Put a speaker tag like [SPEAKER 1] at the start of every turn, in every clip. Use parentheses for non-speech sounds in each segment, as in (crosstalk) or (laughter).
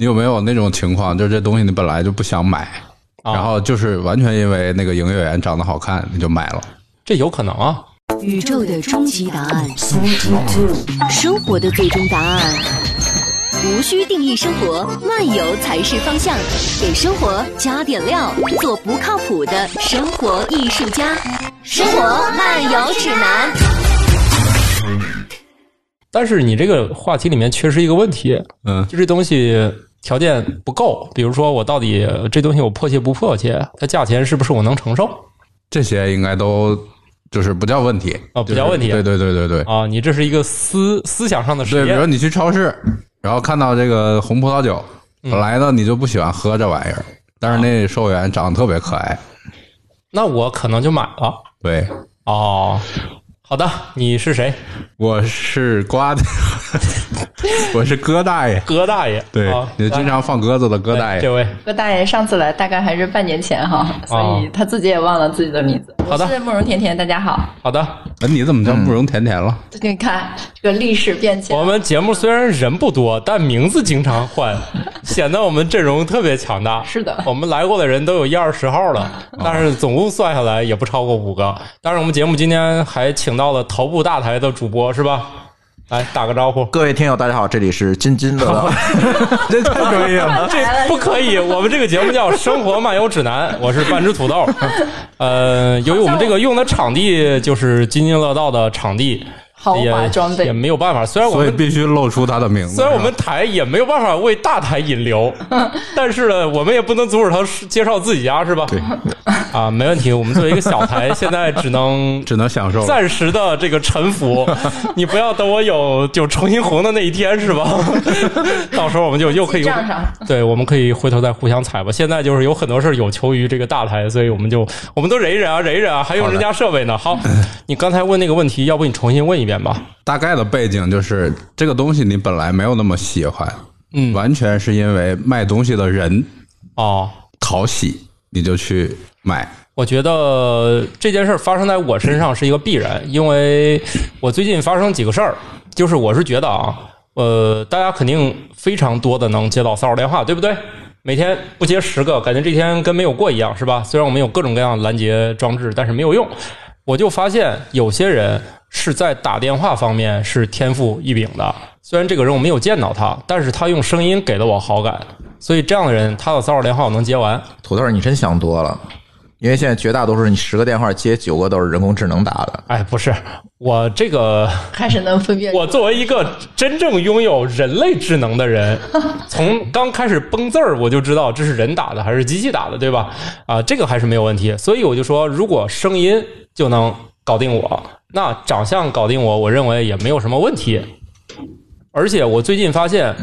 [SPEAKER 1] 你有没有那种情况，就是这东西你本来就不想买，
[SPEAKER 2] 啊
[SPEAKER 1] 然后就是完全因为那个营业员长得好看，你就买了？
[SPEAKER 2] 这有可能啊。
[SPEAKER 3] 宇宙的终极答案，生活的最终答案。无需定义生活，漫游才是方向。给生活加点料，做不靠谱的生活艺术家。生活漫游指南。
[SPEAKER 2] 但是你这个话题里面缺失一个问题，
[SPEAKER 1] 嗯，
[SPEAKER 2] 就这东西条件不够。比如说，我到底这东西我迫切不迫切？它价钱是不是我能承受
[SPEAKER 1] 这些应该都就是不叫问题
[SPEAKER 2] 哦不叫问题
[SPEAKER 1] 就是对对对对对
[SPEAKER 2] 啊？你这是一个思思想上的实
[SPEAKER 1] 对，比如。你去超市，然后看到这个红葡萄酒，
[SPEAKER 2] 嗯
[SPEAKER 1] 本来呢你就不喜欢喝这玩意儿，但是那售货员长得特别可爱，
[SPEAKER 2] 那我可能就买了。
[SPEAKER 1] 对。
[SPEAKER 2] 哦，好的，你是谁？
[SPEAKER 1] 我是瓜的，(laughs) 我是哥大爷，
[SPEAKER 2] 哥大爷。
[SPEAKER 1] 对
[SPEAKER 2] 啊，
[SPEAKER 1] 你经常放鸽子的哥大爷。
[SPEAKER 2] 哎这位
[SPEAKER 4] 哥大爷上次来大概还是半年前哈，所以他自己也忘了自己的名字。
[SPEAKER 2] 哦好的
[SPEAKER 4] 慕容甜甜，大家好。
[SPEAKER 2] 好的。
[SPEAKER 1] 哎，你怎么叫慕容甜甜了？
[SPEAKER 4] 你看这个历史变迁
[SPEAKER 2] 我，们节目虽然人不多，但名字经常换，(laughs) 显得我们阵容特别强大。
[SPEAKER 4] 是的
[SPEAKER 2] 我们来过的人都有一二十号了，但是总共算下来也不超过五个。但是，我们节目今天还请到了头部大台的主播，是吧？来打个招呼。
[SPEAKER 5] 各位听友，大家好，这里是津津乐道。(laughs) (laughs)
[SPEAKER 1] 这太专业了。(laughs)
[SPEAKER 2] 这不可以，我们这个节目叫《生活漫游指南》，我是半只土豆。呃，由于我们这个用的场地就是津津乐道的场地，
[SPEAKER 4] 豪华
[SPEAKER 2] 也
[SPEAKER 4] 装备
[SPEAKER 2] 也没有办法。虽然我们
[SPEAKER 1] 所以必须露出他的名字。
[SPEAKER 2] 虽然我们台也没有办法为大台引流，(laughs) 但是呢，我们也不能阻止他介绍自己家，是吧？
[SPEAKER 1] 对，
[SPEAKER 2] 啊，没问题。我们作为一个小台，(laughs) 现在只能 (laughs)
[SPEAKER 1] 只能享受。
[SPEAKER 2] 暂时的这个臣服。你不要等我有就重新红的那一天，是吧？到时候我们就又可以
[SPEAKER 4] 记账上
[SPEAKER 2] 对，我们可以回头再互相踩吧。现在就是有很多事儿有求于这个大台，所以我们就我们都忍一忍啊，忍一忍啊，还用人家设备呢。好，你刚才问那个问题，要不你重新问一遍吧？
[SPEAKER 1] 大概的背景就是这个东西你本来没有那么喜欢，
[SPEAKER 2] 嗯
[SPEAKER 1] 完全是因为卖东西的人
[SPEAKER 2] 哦。
[SPEAKER 1] 讨喜，你就去买。
[SPEAKER 2] 我觉得这件事儿发生在我身上是一个必然，因为我最近发生几个事儿，就是我是觉得啊，呃，大家肯定非常多的能接到骚扰电话，对不对？每天不接十个，感觉这天跟没有过一样，是吧？虽然我们有各种各样的拦截装置，但是没有用。我就发现有些人是在打电话方面是天赋异禀的，虽然这个人我没有见到他，但是他用声音给了我好感，所以这样的人他的骚扰电话我能接完。
[SPEAKER 5] 土豆，你真想多了，因为现在绝大多数你十个电话接九个都是人工智能打的。
[SPEAKER 2] 哎，不是我这个。(laughs)
[SPEAKER 4] 开始能分辨。
[SPEAKER 2] 我作为一个真正拥有人类智能的人，从刚开始崩字儿我就知道这是人打的还是机器打的，对吧？啊，这个还是没有问题。所以我就说，如果声音就能搞定我，那长相搞定我，我认为也没有什么问题。而且我最近发现，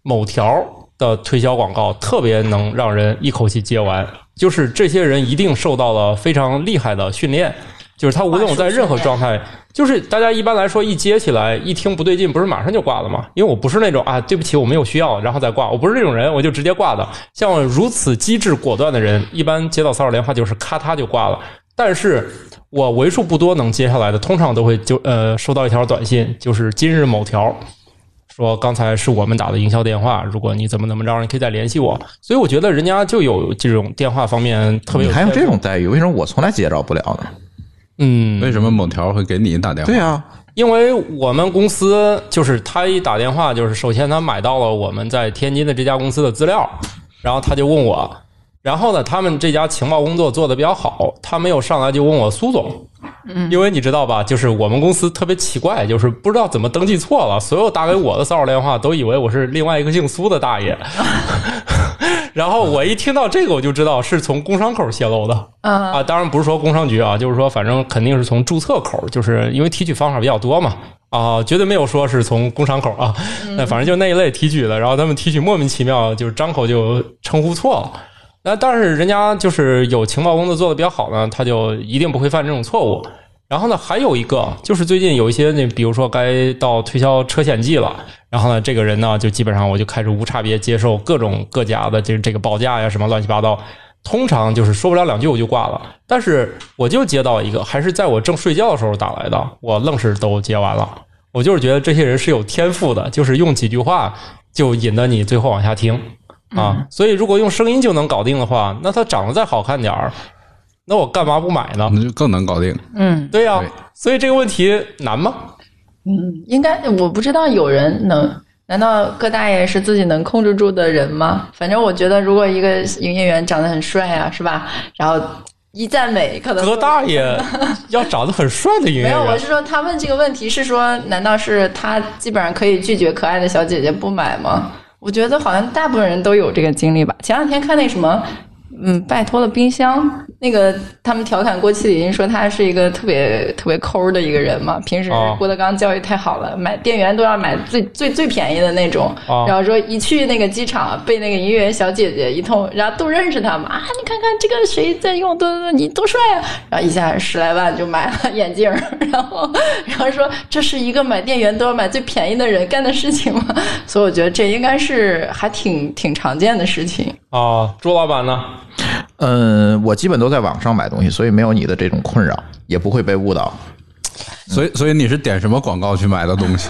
[SPEAKER 2] 某条的推销广告特别能让人一口气接完，就是这些人一定受到了非常厉害的训练，就是他无论我在任何状态，就是大家一般来说一接起来一听不对劲，不是马上就挂了吗？因为我不是那种啊，对不起，我没有需要，然后再挂，我不是这种人，我就直接挂的。像我如此机智果断的人，一般接到骚扰电话就是咔嗒就挂了。但是我为数不多能接下来的，通常都会就呃收到一条短信，就是今日某条。说刚才是我们打的营销电话，如果你怎么怎么着，你可以再联系我。所以我觉得人家就有这种电话方面特别有
[SPEAKER 5] 你还有这种待遇，为什么我从来接着不了呢？
[SPEAKER 2] 嗯，
[SPEAKER 1] 为什么某条会给你打电话？
[SPEAKER 5] 对啊，
[SPEAKER 2] 因为我们公司就是他一打电话，就是首先他买到了我们在天津的这家公司的资料，然后他就问我，然后呢，他们这家情报工作做的比较好，他没有上来就问我苏总，因为你知道吧，就是我们公司特别奇怪，就是不知道怎么登记错了，所有打给我的骚扰电话都以为我是另外一个姓苏的大爷 (laughs) (laughs) 然后我一听到这个，我就知道是从工商口泄露的。
[SPEAKER 4] 嗯，
[SPEAKER 2] 啊，当然不是说工商局啊，就是说反正肯定是从注册口，就是因为提取方法比较多嘛。啊，绝对没有说是从工商口啊，那反正就那一类提取的，然后他们提取莫名其妙，就是张口就称呼错了。那但是人家就是有情报工作做的比较好呢，他就一定不会犯这种错误。然后呢，还有一个就是最近有一些那，比如说该到推销车险季了，然后呢，这个人呢就基本上我就开始无差别接受各种各家的这这个报价呀，什么乱七八糟。通常就是说不了两句我就挂了，但是我就接到一个，还是在我正睡觉的时候打来的，我愣是都接完了。我就是觉得这些人是有天赋的，就是用几句话就引得你最后往下听啊。所以如果用声音就能搞定的话，那它长得再好看点儿，那我干嘛不买呢？
[SPEAKER 1] 那就更能搞定。
[SPEAKER 4] 嗯
[SPEAKER 2] 对呀、
[SPEAKER 1] 对
[SPEAKER 2] 所以这个问题难吗？
[SPEAKER 4] 嗯，应该我不知道有人能。难道葛大爷是自己能控制住的人吗？反正我觉得，如果一个营业员长得很帅啊，是吧？然后一赞美，可能
[SPEAKER 2] 葛大爷要长得很帅的营业员 (laughs)
[SPEAKER 4] 没有，我是说他问这个问题是说，难道是他基本上可以拒绝可爱的小姐姐不买吗？我觉得好像大部分人都有这个经历吧。前两天看那什么，嗯，拜托了冰箱，那个他们调侃郭麒麟说他是一个特别特别抠的一个人嘛，平时
[SPEAKER 2] 哦
[SPEAKER 4] 郭德纲教育太好了，买店员都要买最最最便宜的那种，
[SPEAKER 2] 哦
[SPEAKER 4] 然后说一去那个机场被那个营业员小姐姐一通，然后都认识他嘛啊，你看看这个谁在用，多多多，你多帅啊！然后一下十来万就买了眼镜，然后然后说这是一个买店员都要买最便宜的人干的事情吗？所以我觉得这应该是还挺挺常见的事情。
[SPEAKER 2] 啊。朱老板呢？
[SPEAKER 5] 嗯，我基本都在网上买东西，所以没有你的这种困扰，也不会被误导。
[SPEAKER 1] 所以，所以你是点什么广告去买的东西？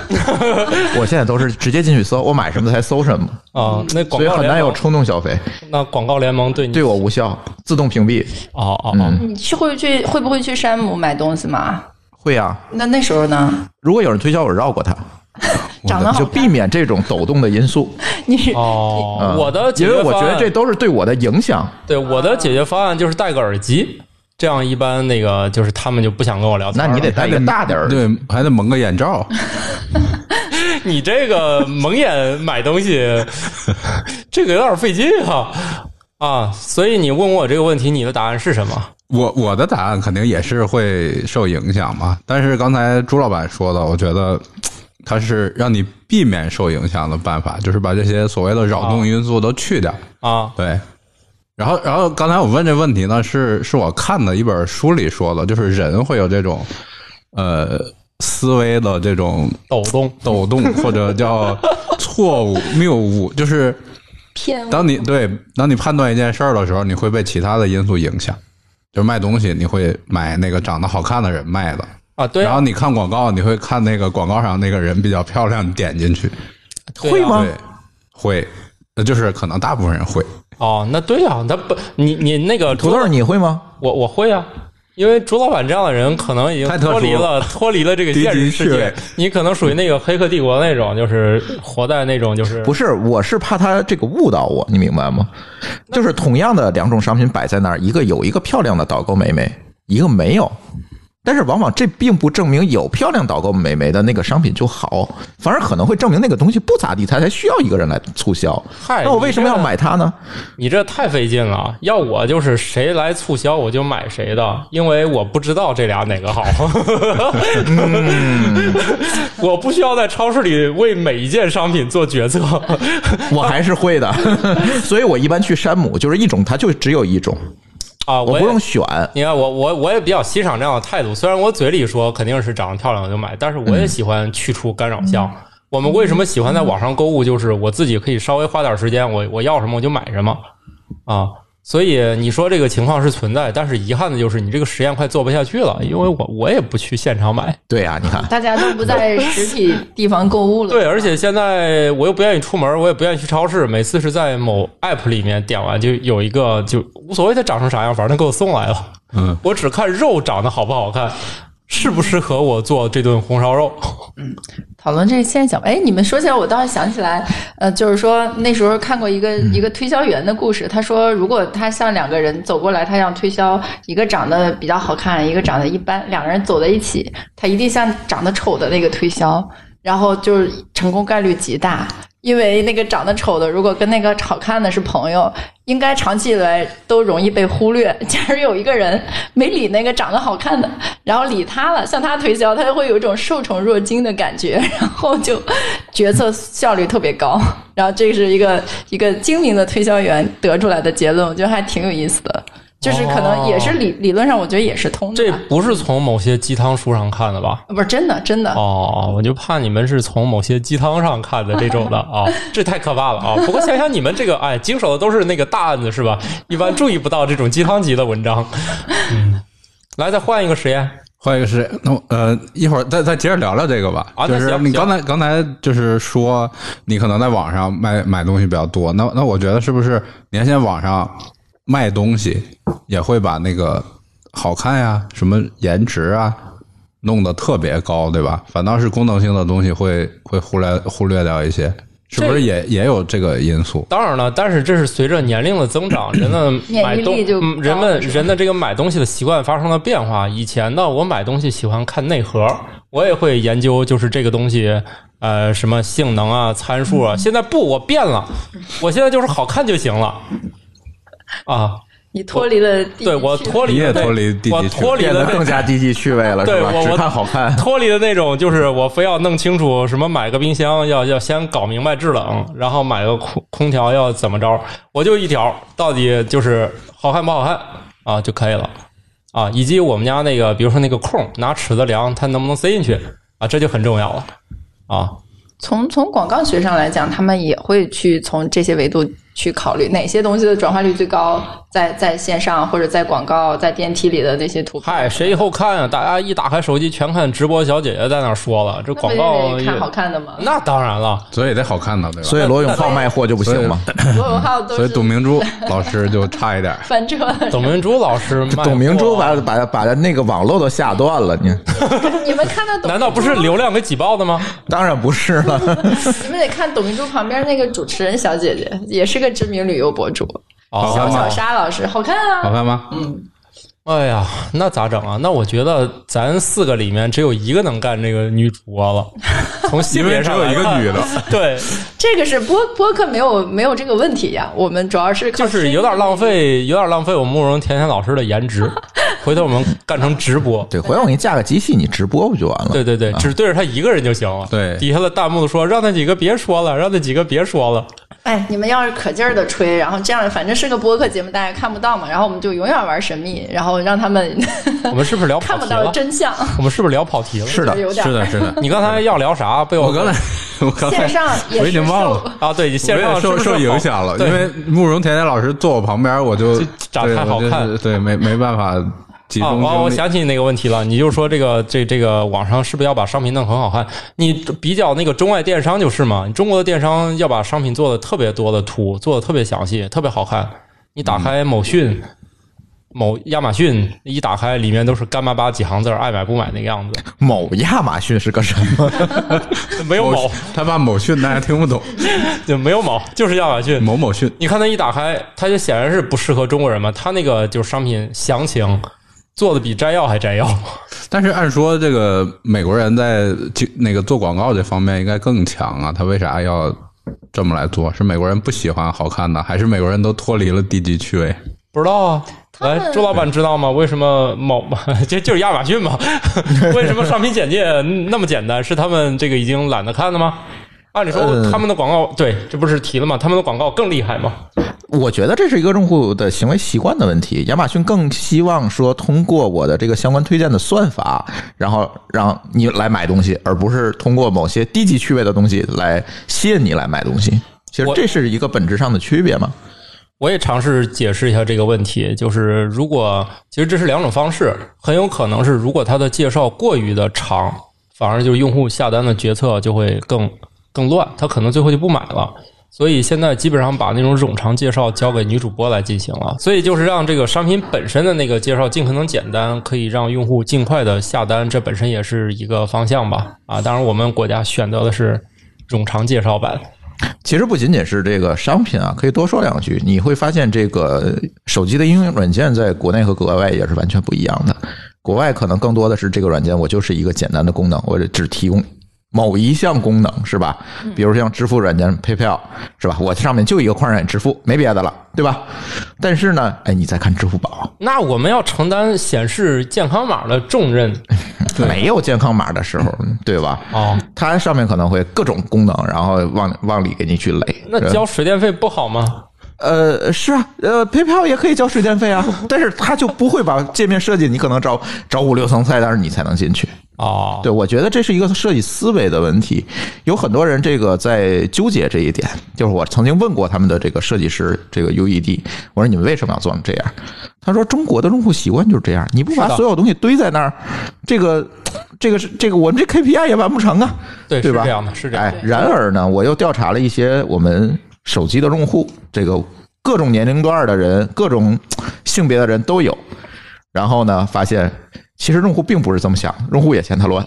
[SPEAKER 1] (laughs)
[SPEAKER 5] 我现在都是直接进去搜，我买什么才搜什么，
[SPEAKER 2] 啊，那广
[SPEAKER 5] 所以很难有冲动消费，
[SPEAKER 2] 那广告联盟对你
[SPEAKER 5] 对我无效，自动屏蔽。
[SPEAKER 2] 哦哦哦，
[SPEAKER 4] 你去会去会不会去山姆买东西吗？
[SPEAKER 5] 会啊，
[SPEAKER 4] 那那时候呢？
[SPEAKER 5] 如果有人推销，我绕过它，(laughs)
[SPEAKER 4] 长得好
[SPEAKER 5] 就避免这种抖动的因素。(laughs)
[SPEAKER 4] 你是
[SPEAKER 2] 哦，
[SPEAKER 5] 嗯
[SPEAKER 2] 我的解
[SPEAKER 5] 因为
[SPEAKER 2] 决方案
[SPEAKER 5] 我觉得这都是对我的影响。
[SPEAKER 2] 对我的解决方案就是戴个耳机，这样一般那个就是他们就不想跟我聊天。
[SPEAKER 5] 那你得戴个大点儿的。
[SPEAKER 1] 对，还得蒙个眼罩。(laughs)
[SPEAKER 2] 你这个蒙眼买东西，这个有点费劲哈啊！所以你问我这个问题，你的答案是什么？
[SPEAKER 1] 我我的答案肯定也是会受影响嘛，但是刚才朱老板说的，我觉得它是让你避免受影响的办法，就是把这些所谓的扰动因素都去掉。
[SPEAKER 2] 啊。
[SPEAKER 1] 对，然后然后刚才我问这问题呢，是是我看的一本书里说的，就是人会有这种呃思维的这种
[SPEAKER 2] 抖动。
[SPEAKER 1] 抖动或者叫错误谬误，就是
[SPEAKER 4] 偏
[SPEAKER 1] 当你对当你判断一件事儿的时候，你会被其他的因素影响。就是卖东西，你会买那个长得好看的人卖的，
[SPEAKER 2] 啊，对啊
[SPEAKER 1] 然后，你看广告，你会看那个广告上那个人比较漂亮，你点进去。
[SPEAKER 5] 会吗
[SPEAKER 1] 对，会，那就是可能大部分人会。
[SPEAKER 2] 哦，那对啊，那不，你你那个
[SPEAKER 5] 土豆，你会吗？
[SPEAKER 2] 我我会啊，因为朱老板这样的人可能已经脱离了脱离了这个现实世界你可能属于那个黑客帝国那种，就是活在那种就是
[SPEAKER 5] 不是，我是怕他这个误导我，你明白吗？就是同样的两种商品摆在那儿，一个有一个漂亮的导购美眉，一个没有。但是往往这并不证明有漂亮导购美眉的那个商品就好，反而可能会证明那个东西不咋地，它才需要一个人来促销。
[SPEAKER 2] 嗨
[SPEAKER 5] 那我为什么要买它呢？
[SPEAKER 2] 你这太费劲了。要我就是谁来促销我就买谁的，因为我不知道这俩哪个好。(laughs) 我不需要在超市里为每一件商品做决策。
[SPEAKER 5] 我还是会的，(laughs) 所以我一般去山姆，就是一种，它就只有一种，
[SPEAKER 2] 啊，我
[SPEAKER 5] 我不用选。
[SPEAKER 2] 你看我我我也比较欣赏这样的态度，虽然我嘴里说肯定是长得漂亮我就买，但是我也喜欢去除干扰项。我们为什么喜欢在网上购物？就是我自己可以稍微花点时间，我我要什么我就买什么啊。所以你说这个情况是存在，但是遗憾的就是你这个实验快做不下去了，因为我我也不去现场买。
[SPEAKER 5] 对呀、你看，(laughs)
[SPEAKER 4] 大家都不在实体地方购物了。
[SPEAKER 2] 对，而且现在我又不愿意出门，我也不愿意去超市，每次是在某 app 里面点完就有一个就无所谓它长成啥样，反正给我送来了。
[SPEAKER 1] 嗯，
[SPEAKER 2] 我只看肉长得好不好看，适不适合我做这顿红烧肉。
[SPEAKER 4] 嗯讨论这个现象，哎，你们说起来，我倒是想起来，呃，就是说那时候看过一个、一个推销员的故事，他说如果他向两个人走过来，他想推销一个长得比较好看，一个长得一般，两个人走在一起，他一定向长得丑的那个推销，然后就是成功概率极大。因为那个长得丑的，如果跟那个好看的是朋友，应该长期以来都容易被忽略。假如有一个人没理那个长得好看的，然后理他了，向他推销，他就会有一种受宠若惊的感觉，然后就决策效率特别高。(laughs) 然后这是一个一个精明的推销员得出来的结论，我觉得还挺有意思的。就是可能也是理、理论上，我觉得也是通的
[SPEAKER 2] 这。不是从某些鸡汤书上看的吧？
[SPEAKER 4] 不是真的，真的。
[SPEAKER 2] 哦，我就怕你们是从某些鸡汤上看的这种的啊，(laughs) 这太可怕了啊！不过想想你们这个，哎，经手的都是那个大案子是吧？一般注意不到这种鸡汤级的文章。嗯，来，再换一个实验，
[SPEAKER 1] 换一个实验那我呃，一会儿再再接着聊聊这个吧。
[SPEAKER 2] 啊
[SPEAKER 1] 就是你刚才刚才就是说你可能在网上买买东西比较多，那那我觉得是不是你看现在网上卖东西也会把那个好看呀、什么颜值啊弄得特别高，对吧？反倒是功能性的东西会会忽略忽略掉一些，是不是也也有这个因素？
[SPEAKER 2] 当然了，但是这是随着年龄的增长，人的买东人们人的这个买东西的习惯发生了变化。以前呢，我买东西喜欢看内核，我也会研究，就是这个东西呃什么性能啊、参数
[SPEAKER 4] 嗯
[SPEAKER 2] 啊。现在不，我变了，我现在就是好看就行了啊。
[SPEAKER 4] 你脱离了地
[SPEAKER 2] 对我
[SPEAKER 4] 区
[SPEAKER 1] 你也
[SPEAKER 2] 脱离了那
[SPEAKER 1] 脱离地
[SPEAKER 2] 我脱离了
[SPEAKER 5] 更加低级趣味了，是吧？
[SPEAKER 2] 对我我
[SPEAKER 5] 只看好看。
[SPEAKER 2] 脱离的那种，就是我非要弄清楚什么买个冰箱要要先搞明白制冷，然后买个空空调要怎么着，我就一条，到底就是好看不好看啊就可以了啊，以及我们家那个，比如说那个空拿尺子量，它能不能塞进去啊，这就很重要了啊。
[SPEAKER 4] 从从广告学上来讲，他们也会去从这些维度去考虑哪些东西的转化率最高，在在线上或者在广告、在电梯里的那些图片。
[SPEAKER 2] 嗨，谁以后看啊？大家一打开手机全看直播小姐姐在那说了，这广告
[SPEAKER 4] 看好看的吗？
[SPEAKER 2] 那当然了，
[SPEAKER 1] 所以得好看的，对吧？
[SPEAKER 5] 所以罗永浩卖货就不行吗？(laughs)
[SPEAKER 4] 罗永浩都
[SPEAKER 1] 所以董明珠老师就差一点儿。(laughs)
[SPEAKER 4] 翻车了。
[SPEAKER 2] 董明珠老师 (laughs)
[SPEAKER 5] 董明珠把把把那个网络都下断了，你
[SPEAKER 4] 你们看到董，
[SPEAKER 2] 难道不是流？量给挤爆的吗？
[SPEAKER 5] 当然不是了。
[SPEAKER 4] 你们得看董明珠旁边那个主持人小姐姐，也是个知名旅游博主，
[SPEAKER 2] 哦
[SPEAKER 4] 小小？沙老师，好看啊！
[SPEAKER 1] 好看吗？
[SPEAKER 2] 嗯哎呀，那咋整啊？那我觉得咱四个里面只有一个能干这个女主播了。(laughs) 从性别上
[SPEAKER 1] 有一个女的，(laughs)
[SPEAKER 2] 对，(laughs)
[SPEAKER 4] 这个是播播客没有没有这个问题呀，我们主要是
[SPEAKER 2] 就是有点浪费，有点浪费我们慕容甜甜老师的颜值。回头我们干成直播。
[SPEAKER 5] 对，回头我给你架个机器，你直播不就完了？
[SPEAKER 2] 对对对，只对着他一个人就行了。
[SPEAKER 1] 对
[SPEAKER 2] 底下的弹幕说让那几个别说了，让那几个别说了。
[SPEAKER 4] 哎，你们要是可劲儿的吹，然后这样反正是个播客节目，大家看不到嘛，然后我们就永远玩神秘，然后让他们
[SPEAKER 2] 我们是不是聊跑 (laughs)
[SPEAKER 4] 看不到
[SPEAKER 2] 题了？
[SPEAKER 4] 真相，
[SPEAKER 2] 我们是不是聊跑题了？
[SPEAKER 5] 是的，
[SPEAKER 4] 有点
[SPEAKER 1] 是的，是的。(laughs)
[SPEAKER 2] 你刚才要聊啥？被我
[SPEAKER 1] 我刚才，(laughs) 我刚才
[SPEAKER 4] 线上也
[SPEAKER 1] 我已
[SPEAKER 4] 是受
[SPEAKER 1] 经忘了。
[SPEAKER 2] 啊，对，你线
[SPEAKER 1] 我
[SPEAKER 2] 上是不是
[SPEAKER 1] 也受受影响了，
[SPEAKER 2] 对
[SPEAKER 1] 因为慕容甜甜老师坐我旁边，我就
[SPEAKER 2] 就长
[SPEAKER 1] 对
[SPEAKER 2] 太好看
[SPEAKER 1] 我就是对，没没办法集
[SPEAKER 2] 啊，
[SPEAKER 1] 中
[SPEAKER 2] 我。想起你那个问题了，你就说这个这这个网上是不是要把商品弄很好看？你比较那个中外电商就是嘛，中国的电商要把商品做的特别多的图，做的特别详细，特别好看。你打开某讯、某亚马逊，一打开里面都是干巴巴几行字儿，爱买不买那个样子，(laughs)
[SPEAKER 5] 某亚马逊是个什么？(laughs)
[SPEAKER 2] 没有某，
[SPEAKER 1] 他把某讯大家听不懂，(laughs)
[SPEAKER 2] 就没有某，就是亚马逊。
[SPEAKER 1] 某某讯
[SPEAKER 2] 你看他一打开，他就显然是不适合中国人嘛。他那个就是商品详情做的比摘要还摘要。(laughs)
[SPEAKER 1] 但是按说这个美国人在就那个做广告这方面应该更强啊，他为啥要这么来做？是美国人不喜欢好看的，还是美国人都脱离了低级趣味？
[SPEAKER 2] 不知道啊。来，
[SPEAKER 4] 们
[SPEAKER 2] 朱老板知道吗？为什么某 (laughs) 这就是亚马逊嘛？(laughs) 为什么商品简介那么简单？是他们这个已经懒得看了吗？按理说
[SPEAKER 5] 呃
[SPEAKER 2] 他们的广告，对，这不是提了吗？他们的广告更厉害吗？
[SPEAKER 5] 我觉得这是一个用户的行为习惯的问题。亚马逊更希望说通过我的这个相关推荐的算法，然后让你来买东西，而不是通过某些低级趣味的东西来吸引你来买东西。其实这是一个本质上的区别嘛。
[SPEAKER 2] 我也尝试解释一下这个问题，就是如果其实这是两种方式，很有可能是如果它的介绍过于的长，反而就是用户下单的决策就会更更乱，他可能最后就不买了。所以现在基本上把那种冗长介绍交给女主播来进行了，所以就是让这个商品本身的那个介绍尽可能简单，可以让用户尽快的下单，这本身也是一个方向吧。啊，当然我们国家选择的是冗长介绍版。
[SPEAKER 5] 其实不仅仅是这个商品啊，可以多说两句。你会发现，这个手机的应用软件在国内和国外也是完全不一样的。国外可能更多的是这个软件，我就是一个简单的功能，我只提供某一项功能，是吧？比如像支付软件 PayPal，是吧？我上面就一个框让你支付，没别的了，对吧？但是呢，哎，你再看支付宝，
[SPEAKER 2] 那我们要承担显示健康码的重任 (laughs)
[SPEAKER 5] 没有健康码的时候，对吧？
[SPEAKER 2] 哦。
[SPEAKER 5] 它上面可能会各种功能，然后往往里给你去垒。
[SPEAKER 2] 那交水电费不好吗？
[SPEAKER 5] 呃，是啊，呃，PayPal 也可以交水电费啊，但是它就不会把界面设计，你可能找找五六层菜单你才能进去。
[SPEAKER 2] 哦，
[SPEAKER 5] 对，我觉得这是一个设计思维的问题。有很多人这个在纠结这一点，就是我曾经问过他们的这个设计师，这个 UED，我说你们为什么要做成这样？他说中国的用户习惯就是这样，你不把所有东西堆在那儿，这个这个是这个我们这 KPI 也完不成啊，
[SPEAKER 2] 对，
[SPEAKER 5] 对吧？
[SPEAKER 2] 是这样的，是这样的。
[SPEAKER 5] 哎，然而呢，我又调查了一些我们手机的用户，这个各种年龄段的人、各种性别的人都有。然后呢，发现其实用户并不是这么想，用户也嫌它乱。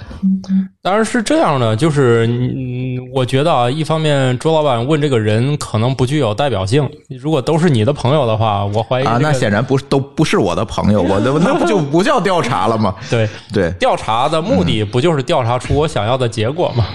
[SPEAKER 2] 当然是这样的，就是嗯，我觉得啊，一方面周老板问这个人可能不具有代表性，如果都是你的朋友的话，我怀疑、
[SPEAKER 5] 啊，那显然不是都不是我的朋友，(laughs) 我的那不就不叫调查了吗？
[SPEAKER 2] 对
[SPEAKER 5] 对，
[SPEAKER 2] 调查的目的不就是调查出我想要的结果吗？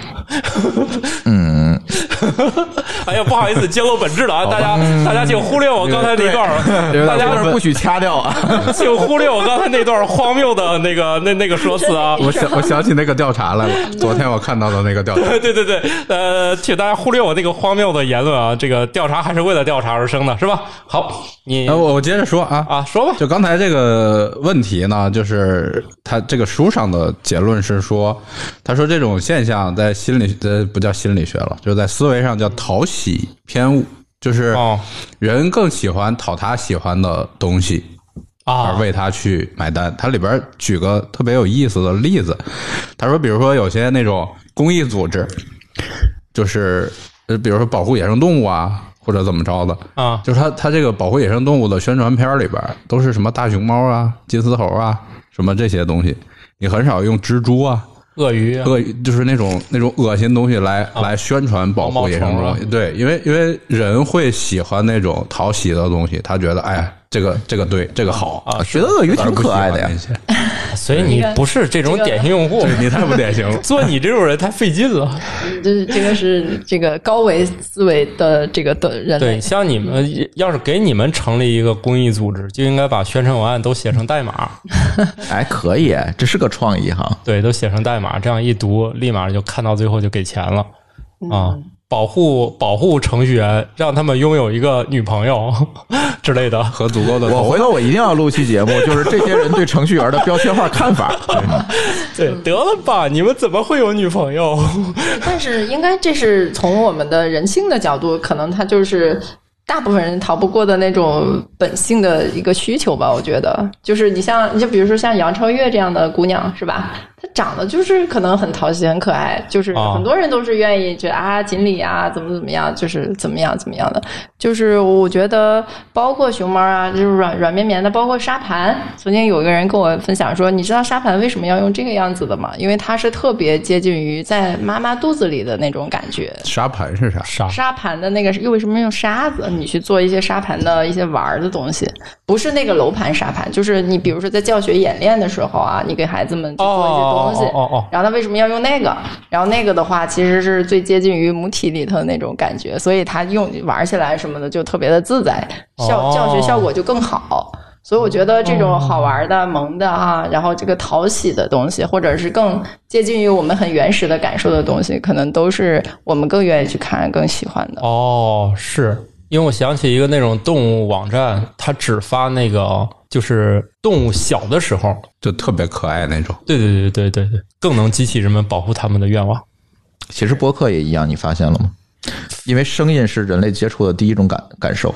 [SPEAKER 2] (laughs)
[SPEAKER 5] 嗯，(laughs)
[SPEAKER 2] 哎呀，不好意思，揭露本质了啊！大家大家请忽略我刚才那段儿，大家
[SPEAKER 5] 不许掐掉啊！(laughs)
[SPEAKER 2] 请忽略我刚才那段荒谬的那个那那个说辞啊！(laughs)
[SPEAKER 1] 我想我想起那个调查来了，昨天我看到的那个调查。
[SPEAKER 2] 对对对，呃，请大家忽略我那个荒谬的言论啊！这个调查还是为了调查而生的，是吧？好，你
[SPEAKER 1] 呃，我我接着说啊
[SPEAKER 2] 啊说吧，
[SPEAKER 1] 就刚才这个问题呢，就是他这个书上的结论是说，他说这种现象在心理呃不叫心理学了，就是在思维上叫讨喜偏误，就是
[SPEAKER 2] 哦
[SPEAKER 1] 人更喜欢讨他喜欢的东西。而
[SPEAKER 2] 啊，
[SPEAKER 1] 为他去买单。他里边举个特别有意思的例子，他说，比如说有些那种公益组织，就是呃，比如说保护野生动物啊，或者怎么着的，
[SPEAKER 2] 啊
[SPEAKER 1] 就是他他这个保护野生动物的宣传片里边都是什么大熊猫啊、金丝猴啊，什么这些东西，你很少用蜘蛛啊。
[SPEAKER 2] 鳄鱼。啊
[SPEAKER 1] 恶就是那种那种恶心东西来、来宣传保护野生动物，对，因为因为人会喜欢那种讨喜的东西，他觉得哎，这个这个对，这个好。
[SPEAKER 2] 啊
[SPEAKER 5] 觉得鳄鱼挺可爱的呀 (laughs)
[SPEAKER 2] 所以你不是这种典型用户，
[SPEAKER 1] 你太不典型了。
[SPEAKER 2] 做你这种人太费劲了。
[SPEAKER 4] 这这个是这个高维思维的这个的人
[SPEAKER 2] 对，像你们要是给你们成立一个公益组织，就应该把宣传文案都写成代码，
[SPEAKER 5] 哎，可以，这是个创意哈。
[SPEAKER 2] 对，都写成代码，这样一读，立马就看到最后就给钱了啊。保护保护程序员，让他们拥有一个女朋友 (laughs) 之类的。
[SPEAKER 1] 和足够的
[SPEAKER 5] 我回头我一定要录期节目，(laughs) 就是这些人对程序员的标签化看法。(laughs)
[SPEAKER 2] 对，得了吧，你们怎么会有女朋友？
[SPEAKER 4] 但是应该这是从我们的人性的角度，可能他就是大部分人逃不过的那种本性的一个需求吧。我觉得，就是你像你就比如说像杨超越这样的姑娘，是吧？她长得就是可能很讨喜、很可爱，就是
[SPEAKER 2] 啊
[SPEAKER 4] 很多人都是愿意觉得啊锦鲤啊怎么怎么样，就是怎么样怎么样的。就是我觉得，包括熊猫啊，就是软软绵绵的，包括沙盘。曾经有一个人跟我分享说，你知道沙盘为什么要用这个样子的吗？因为它是特别接近于在妈妈肚子里的那种感觉。
[SPEAKER 1] 沙盘是啥？
[SPEAKER 2] 沙？
[SPEAKER 4] 沙盘的那个又为什么用沙子？你去做一些沙盘的一些玩儿的东西，不是那个楼盘沙盘，就是你比如说在教学演练的时候啊，你给孩子们去做一些东西。
[SPEAKER 2] 哦哦哦哦
[SPEAKER 4] 然后他为什么要用那个？然后那个的话，其实是最接近于母体里头的那种感觉，所以他用玩起来什么的就特别的自在，效
[SPEAKER 2] 哦
[SPEAKER 4] 教学效果就更好。所以我觉得这种好玩的、萌的啊，然后这个讨喜的东西，或者是更接近于我们很原始的感受的东西，可能都是我们更愿意去看、更喜欢的。
[SPEAKER 2] 哦，是因为我想起一个那种动物网站，它只发那个就是动物小的时候，
[SPEAKER 1] 就特别可爱那种。
[SPEAKER 2] 对对对对对对，更能激起人们保护它们的愿望。
[SPEAKER 5] 其实播客也一样，你发现了吗？因为声音是人类接触的第一种感感受，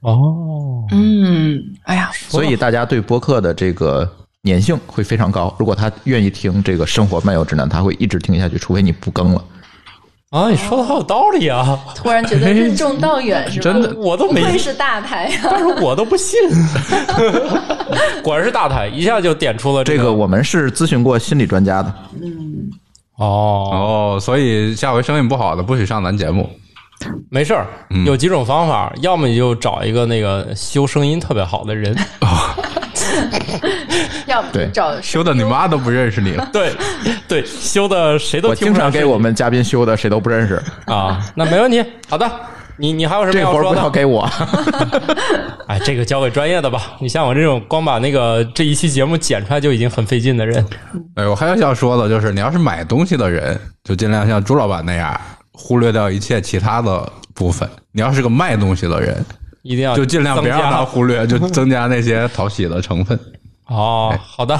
[SPEAKER 2] 哦，
[SPEAKER 4] 嗯，哎呀，
[SPEAKER 5] 所以大家对播客的这个粘性会非常高。如果他愿意听这个《生活漫游指南》，他会一直听下去，除非你不更了。
[SPEAKER 2] 啊，你说的好有道理啊！
[SPEAKER 4] 突然觉得任重道远，(laughs) 是吧？
[SPEAKER 2] 真的我都没
[SPEAKER 4] 不愧是大台啊！
[SPEAKER 2] 但是我都不信，(laughs) 果然是大台，一下就点出了个
[SPEAKER 5] 这个我们是咨询过心理专家的，
[SPEAKER 2] 哦，
[SPEAKER 1] 哦，所以下回声音不好的不许上咱节目。
[SPEAKER 2] 没事儿，有几种方法，要么你就找一个那个修声音特别好的人，(laughs)
[SPEAKER 5] 对
[SPEAKER 4] 找
[SPEAKER 1] 修的你妈都不认识你了。
[SPEAKER 2] 对对，修的谁都
[SPEAKER 5] 我经常给我们嘉宾修的，谁都不认识。
[SPEAKER 2] 啊，那没问题，好的。你你还有什么
[SPEAKER 5] 活儿
[SPEAKER 2] 要说的？
[SPEAKER 5] 不要给我 (laughs) (laughs)
[SPEAKER 2] 哎，这个交给专业的吧。你像我这种光把那个这一期节目剪出来就已经很费劲的人，
[SPEAKER 1] 哎，我还有想说的就是，你要是买东西的人，就尽量像朱老板那样，忽略掉一切其他的部分。你要是个卖东西的人，
[SPEAKER 2] 一定要
[SPEAKER 1] 就尽量别让他忽略，就增加那些讨喜的成分。
[SPEAKER 2] 哦，好的，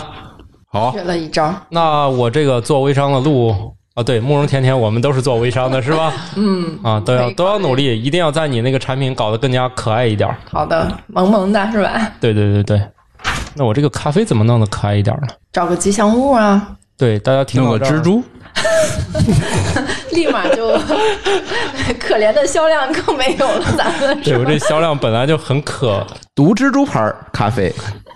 [SPEAKER 1] 好
[SPEAKER 4] 学，了一招。
[SPEAKER 2] 那我这个做微商的路啊，对，慕容甜甜，我们都是做微商的，是吧？(laughs)
[SPEAKER 4] 嗯，
[SPEAKER 2] 啊，都要都要努力，一定要在你那个产品搞得更加可爱一点儿。
[SPEAKER 4] 好的，萌萌的是吧？
[SPEAKER 2] 对对对对，那我这个咖啡怎么弄得可爱一点呢？
[SPEAKER 4] 找个吉祥物啊，
[SPEAKER 2] 对，大家听
[SPEAKER 1] 弄
[SPEAKER 2] 到这儿
[SPEAKER 1] 个蜘蛛，(laughs)
[SPEAKER 4] 立马就 (laughs) 可怜的销量更没有了，咱们
[SPEAKER 2] 对？我这销量本来就很可，
[SPEAKER 5] 毒蜘蛛牌咖啡，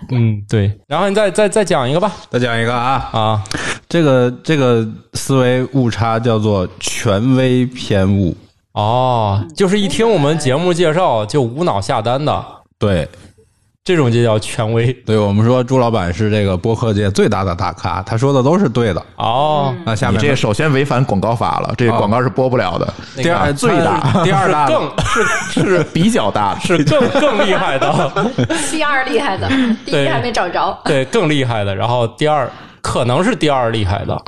[SPEAKER 2] 嗯，对。然后你再再再讲一个吧，
[SPEAKER 1] 再讲一个啊，
[SPEAKER 2] 啊，
[SPEAKER 1] 这个这个思维误差叫做权威偏误。
[SPEAKER 2] 哦，就是一听我们节目介绍就无脑下单的，
[SPEAKER 1] 对，
[SPEAKER 2] 这种就叫权威
[SPEAKER 1] 对我们说朱老板是这个播客界最大的大咖，他说的都是对的。
[SPEAKER 2] 哦。
[SPEAKER 1] 那下面
[SPEAKER 5] 你这首先违反广告法了，这个广告是播不了的。
[SPEAKER 2] 那个
[SPEAKER 1] 第二
[SPEAKER 5] 最大 (laughs)
[SPEAKER 1] 第二大
[SPEAKER 2] 更 (laughs) 是
[SPEAKER 5] 是比较大的，(laughs)
[SPEAKER 2] 是更更厉害的，
[SPEAKER 4] 第二厉害的，第一还没找着。
[SPEAKER 2] 对，更厉害的。然后第二可能是第二厉害的，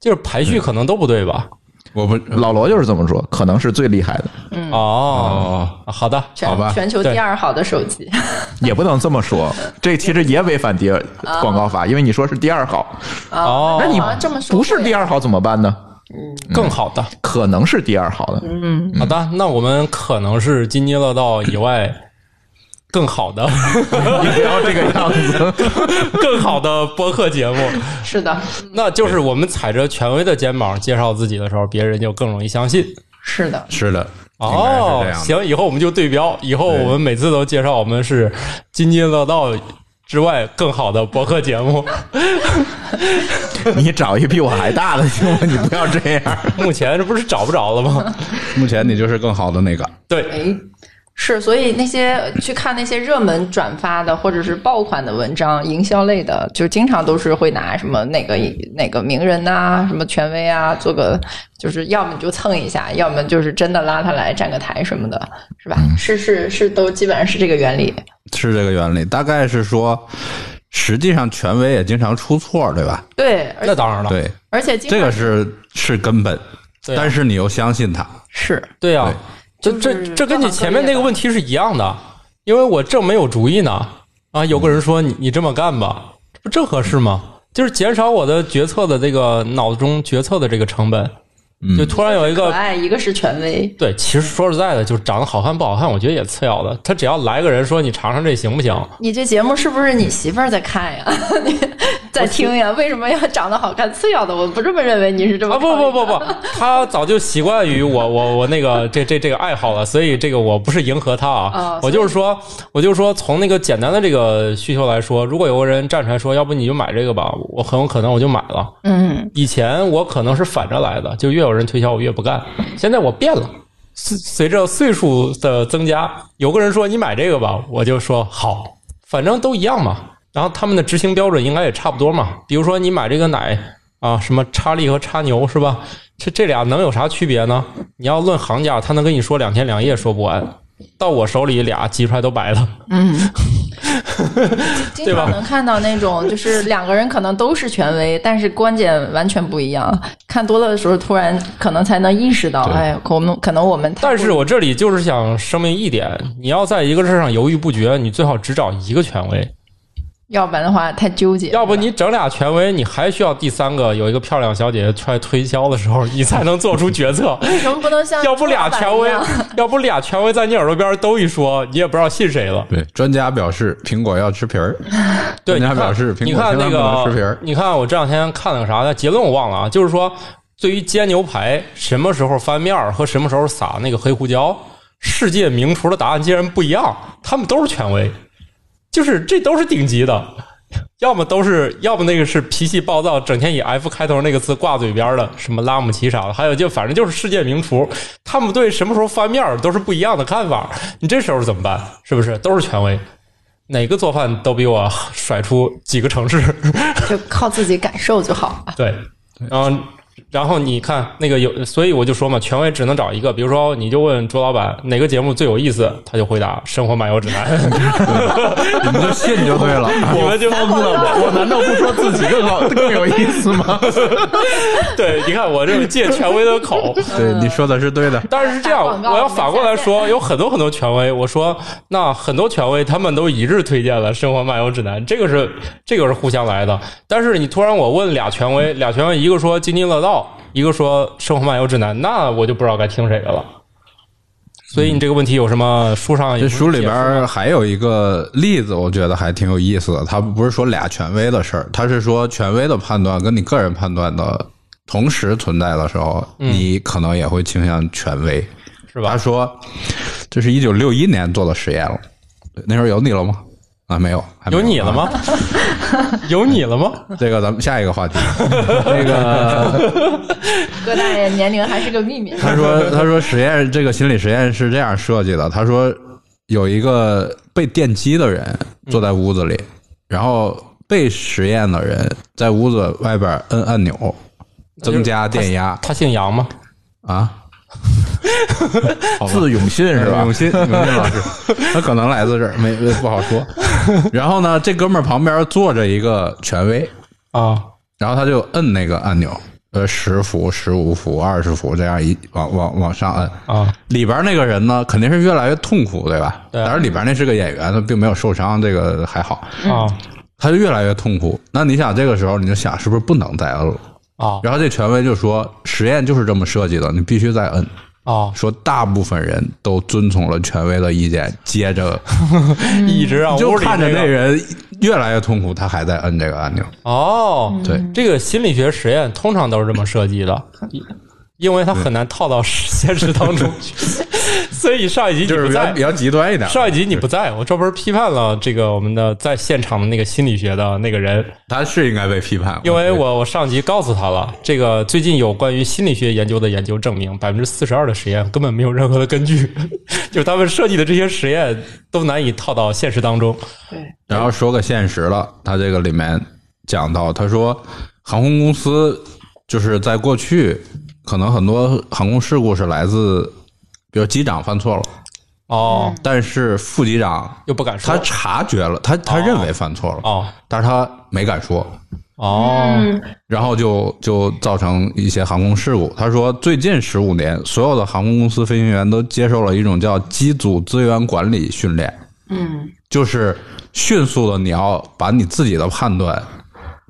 [SPEAKER 2] 就是排序可能都不对吧？
[SPEAKER 1] 我不
[SPEAKER 5] 老罗就是这么说，可能是最厉害的，
[SPEAKER 2] 嗯，
[SPEAKER 1] 哦，
[SPEAKER 2] 好的，
[SPEAKER 4] 全
[SPEAKER 1] 好吧。
[SPEAKER 4] 全球第二好的手机，(laughs)
[SPEAKER 5] 也不能这么说，这其实也违反第二广告法，因为你说是第二好，
[SPEAKER 2] 哦。
[SPEAKER 5] 那你
[SPEAKER 4] 这么说
[SPEAKER 5] 不是第二好怎么办呢？
[SPEAKER 2] 更好的。
[SPEAKER 5] 可能是第二好的，嗯。
[SPEAKER 2] 好的，那我们可能是津津乐道以外更好的、(laughs)
[SPEAKER 5] 你不要这个样子。(laughs)
[SPEAKER 2] 更好的播客节目。
[SPEAKER 4] 是的，
[SPEAKER 2] 那就是我们踩着权威的肩膀介绍自己的时候，别人就更容易相信。
[SPEAKER 4] 是的，
[SPEAKER 1] 是的，
[SPEAKER 2] 哦。行，以后我们就对标，以后我们每次都介绍我们是津津乐道之外更好的播客节目。(laughs)
[SPEAKER 5] 你找一比我还大的行吗？你不要这样。
[SPEAKER 2] 目前这不是找不着了吗？
[SPEAKER 1] 目前你就是更好的那个。
[SPEAKER 2] 对，
[SPEAKER 4] 哎，是，所以那些去看那些热门转发的或者是爆款的文章，营销类的，就经常都是会拿什么哪个哪个名人呐、什么权威啊，做个就是要么你就蹭一下，要么就是真的拉他来站个台什么的，是吧？是是是，都基本上是这个原理。
[SPEAKER 1] 是这个原理，大概是说，实际上权威也经常出错，对吧？
[SPEAKER 4] 对，
[SPEAKER 2] 那当然了，
[SPEAKER 1] 对，
[SPEAKER 4] 而且
[SPEAKER 1] 这个是是根本，
[SPEAKER 2] 啊
[SPEAKER 1] 但是你又相信他，
[SPEAKER 4] 是
[SPEAKER 2] 对呀、这
[SPEAKER 4] 就是
[SPEAKER 2] 这这跟你前面那个问题是一样的，因为我正没有主意呢。啊，有个人说你你这么干吧，这不正合适吗？就是减少我的决策的这个脑中决策的这个成本。就突然有一个
[SPEAKER 4] 可爱，一个是权威，
[SPEAKER 2] 对，其实说实在的，就是长得好看不好看，我觉得也次要的。他只要来个人说你尝尝这行不行？
[SPEAKER 4] 你这节目是不是你媳妇儿在看呀？(laughs) 你在听呀？为什么要长得好看次要的？我不这么认为，你是这么
[SPEAKER 2] 啊不不不不，他早就习惯于我我我那个这这这个爱好了，所以这个我不是迎合他啊，
[SPEAKER 4] 哦
[SPEAKER 2] 我就是说，我就是说从那个简单的这个需求来说，如果有个人站出来说，要不你就买这个吧，我很有可能我就买了。
[SPEAKER 4] 嗯，
[SPEAKER 2] 以前我可能是反着来的，就越有人推销我越不干，现在我变了。随随着岁数的增加，有个人说你买这个吧，我就说好，反正都一样嘛。然后他们的执行标准应该也差不多嘛。比如说你买这个奶啊，什么叉利和叉牛是吧？这这俩能有啥区别呢？你要论行家，他能跟你说两天两夜说不完。到我手里俩挤出来都白了，(laughs)
[SPEAKER 4] 经
[SPEAKER 2] 对吧
[SPEAKER 4] 常能看到那种，就是两个人可能都是权威，但是观点完全不一样。看多了的时候，突然可能才能意识到，
[SPEAKER 1] 对
[SPEAKER 4] 哎，可能可能我们
[SPEAKER 2] 但是我这里就是想声明一点：你要在一个事上犹豫不决，你最好只找一个权威。
[SPEAKER 4] 要不然的话太纠结。
[SPEAKER 2] 要不你整俩权威，你还需要第三个有一个漂亮小姐姐出来推销的时候，你才能做出决策。
[SPEAKER 4] 为什么不能像 (laughs)
[SPEAKER 2] 要不俩权威 (laughs) 要不俩权威在你耳朵边都一说，你也不知道信谁了。
[SPEAKER 1] 对，专家表示苹果要吃皮儿，(laughs)
[SPEAKER 2] 对，
[SPEAKER 1] 专家表示苹
[SPEAKER 2] 你看那
[SPEAKER 1] 果千万不能吃皮
[SPEAKER 2] 个
[SPEAKER 1] 儿，。
[SPEAKER 2] 你看我这两天看了个啥呢？结论我忘了啊，就是说对于煎牛排什么时候翻面儿和什么时候撒那个黑胡椒，世界名厨的答案竟然不一样，他们都是权威，就是这都是顶级的。要么都是，要么那个是脾气暴躁，整天以 F 开头那个字挂嘴边的，什么拉姆齐啥的，还有就反正就是世界名厨，他们对什么时候翻面儿都是不一样的看法。你这时候怎么办？是不是都是权威？哪个做饭都比我甩出几个城市？
[SPEAKER 4] 就靠自己感受就好了。(laughs)
[SPEAKER 2] 对，然后然后你看那个有，所以我就说嘛，权威只能找一个。比如说，你就问朱老板哪个节目最有意思，他就回答《生活漫游指南》。(laughs)
[SPEAKER 1] 你们就信就对了。(laughs)
[SPEAKER 2] 你们就
[SPEAKER 5] 疯了吗？我难道不说自己更好更有意思吗？(laughs)
[SPEAKER 2] 对，你看我这是借权威的口。
[SPEAKER 1] 对，你说的是对的。
[SPEAKER 2] 但是是这样，我要反过来说，有很多很多权威，我说那很多权威他们都一致推荐了《生活漫游指南》，这个是这个是互相来的。但是你突然我问俩权威，俩权威一个说津津乐道，一个说《生活漫游指南》，那我就不知道该听谁的了。所以你这个问题有什么书上有
[SPEAKER 1] 这书里边还有一个例子，我觉得还挺有意思的。他不是说俩权威的事儿，他是说权威的判断跟你个人判断的同时存在的时候，你可能也会倾向权威。
[SPEAKER 2] 嗯是吧
[SPEAKER 1] 他？说，这是一九六一年做的实验了，那时候有你了吗？啊，没有，还没
[SPEAKER 2] 有你了吗？(laughs) 有你了吗？
[SPEAKER 1] 这个咱们下一个话题，(laughs) 那个 (laughs)
[SPEAKER 4] 葛大爷年龄还是个秘密。
[SPEAKER 1] 他说他说实验这个心理实验是这样设计的，他说有一个被电击的人坐在屋子里，然后被实验的人在屋子外边摁按钮，增加电压
[SPEAKER 2] 他姓杨吗？
[SPEAKER 1] 啊。(laughs)
[SPEAKER 5] 字永信是吧
[SPEAKER 1] 永？信，永信老师，(laughs) 他可能来自这儿，没不好说。(laughs) 然后呢，这哥们儿旁边坐着一个权威，
[SPEAKER 2] 啊，
[SPEAKER 1] 然后他就摁那个按钮，呃，十伏、十五伏、二十伏这样一往往往上摁
[SPEAKER 2] 啊。
[SPEAKER 1] 里边那个人呢，肯定是越来越痛苦，对吧？
[SPEAKER 2] 对
[SPEAKER 1] 当然里边那是个演员，他并没有受伤，这个还好。
[SPEAKER 2] 啊
[SPEAKER 1] 他就越来越痛苦。那你想，这个时候你就想，是不是不能再摁了？
[SPEAKER 2] 啊
[SPEAKER 1] 然后这权威就说，实验就是这么设计的，你必须再摁。
[SPEAKER 2] 啊！
[SPEAKER 1] 说大部分人都遵从了权威的意见，接着 (laughs)
[SPEAKER 2] 一直让
[SPEAKER 1] 就看着
[SPEAKER 2] 那
[SPEAKER 1] 人越来越痛苦，他还在摁这个按钮。
[SPEAKER 2] 哦，
[SPEAKER 1] 对，
[SPEAKER 2] 这个心理学实验通常都是这么设计的，因为它很难套到现实当中去。所以上一集你不在。
[SPEAKER 1] 就是比较比，较极端一点。
[SPEAKER 2] 上一集你不在，我专门批判了这个我们的在现场的那个心理学的那个人，
[SPEAKER 1] 他是应该被批判，
[SPEAKER 2] 因为我我上集告诉他了，这个最近有关于心理学研究的研究证明，百分之四十二的实验根本没有任何的根据，(laughs) 就是他们设计的这些实验都难以套到现实当中。
[SPEAKER 4] 对，
[SPEAKER 1] 然后说个现实了，他这个里面讲到，他说航空公司就是在过去，可能很多航空事故是来自，比如机长犯错了，
[SPEAKER 2] 哦，
[SPEAKER 1] 但是副机长
[SPEAKER 2] 又不敢说。
[SPEAKER 1] 他察觉了，他他认为犯错了，
[SPEAKER 2] 哦。
[SPEAKER 1] 但是他没敢说，
[SPEAKER 2] 哦。
[SPEAKER 1] 然后就就造成一些航空事故。他说，最近十五年，所有的航空公司飞行员都接受了一种叫机组资源管理训练，
[SPEAKER 4] 嗯，
[SPEAKER 1] 就是迅速的你要把你自己的判断，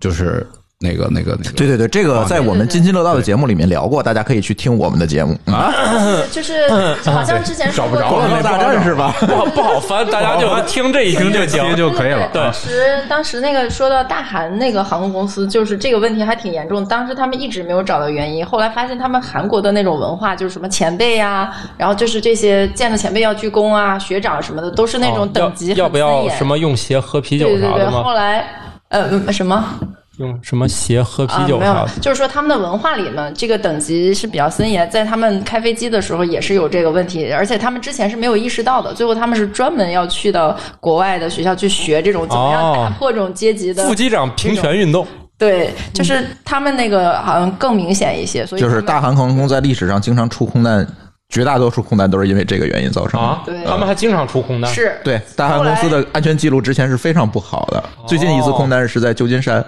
[SPEAKER 1] 就是那个那个那个，
[SPEAKER 5] 对对对，这个在我们津津乐道的节目里面聊过，大家可以去听我们的节目啊。(laughs)
[SPEAKER 4] 就是好像之前说过
[SPEAKER 1] 找不着了
[SPEAKER 5] 广告大战是吧？
[SPEAKER 2] 不好不好翻，大家就 (laughs) 听这一听就行
[SPEAKER 1] 听就可以了。
[SPEAKER 2] 对
[SPEAKER 4] 当时当时那个说到大韩那个航空公司，就是这个问题还挺严重。当时他们一直没有找到原因，后来发现他们韩国的那种文化，就是什么前辈呀、然后就是这些见了前辈要鞠躬啊，学长什么的，都是那种等级
[SPEAKER 2] 哦要要不要
[SPEAKER 4] 很森严
[SPEAKER 2] 什么用鞋喝啤酒
[SPEAKER 4] 对对对，
[SPEAKER 2] 啥的？
[SPEAKER 4] 后来呃嗯什么
[SPEAKER 2] 用什么鞋喝啤
[SPEAKER 4] 啊没有就是说他们的文化里呢，这个等级是比较森严，在他们开飞机的时候也是有这个问题，而且他们之前是没有意识到的，最后他们是专门要去到国外的学校去学这种怎么样
[SPEAKER 2] 哦
[SPEAKER 4] 打破这种阶级的。
[SPEAKER 2] 副机长平权运动
[SPEAKER 4] 对，就是他们那个好像更明显一些，所以
[SPEAKER 5] 就是大韩航空在历史上经常出空难，绝大多数空难都是因为这个原因造成的。
[SPEAKER 2] 啊
[SPEAKER 4] 对，
[SPEAKER 2] 他们还经常出空难。
[SPEAKER 4] 是
[SPEAKER 5] 对，大韩公司的安全记录之前是非常不好的。最近一次空难是在旧金山，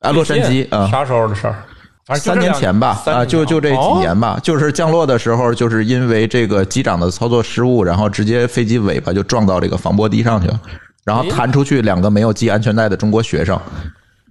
[SPEAKER 5] 啊，洛杉矶啊，
[SPEAKER 2] 啥时候的事儿？反正
[SPEAKER 5] 三年前吧，啊，就就这几
[SPEAKER 2] 哦
[SPEAKER 5] 年吧，就是降落的时候，就是因为这个机长的操作失误，然后直接飞机尾巴就撞到这个防波堤上去了，然后弹出去两个没有系安全带的中国学生。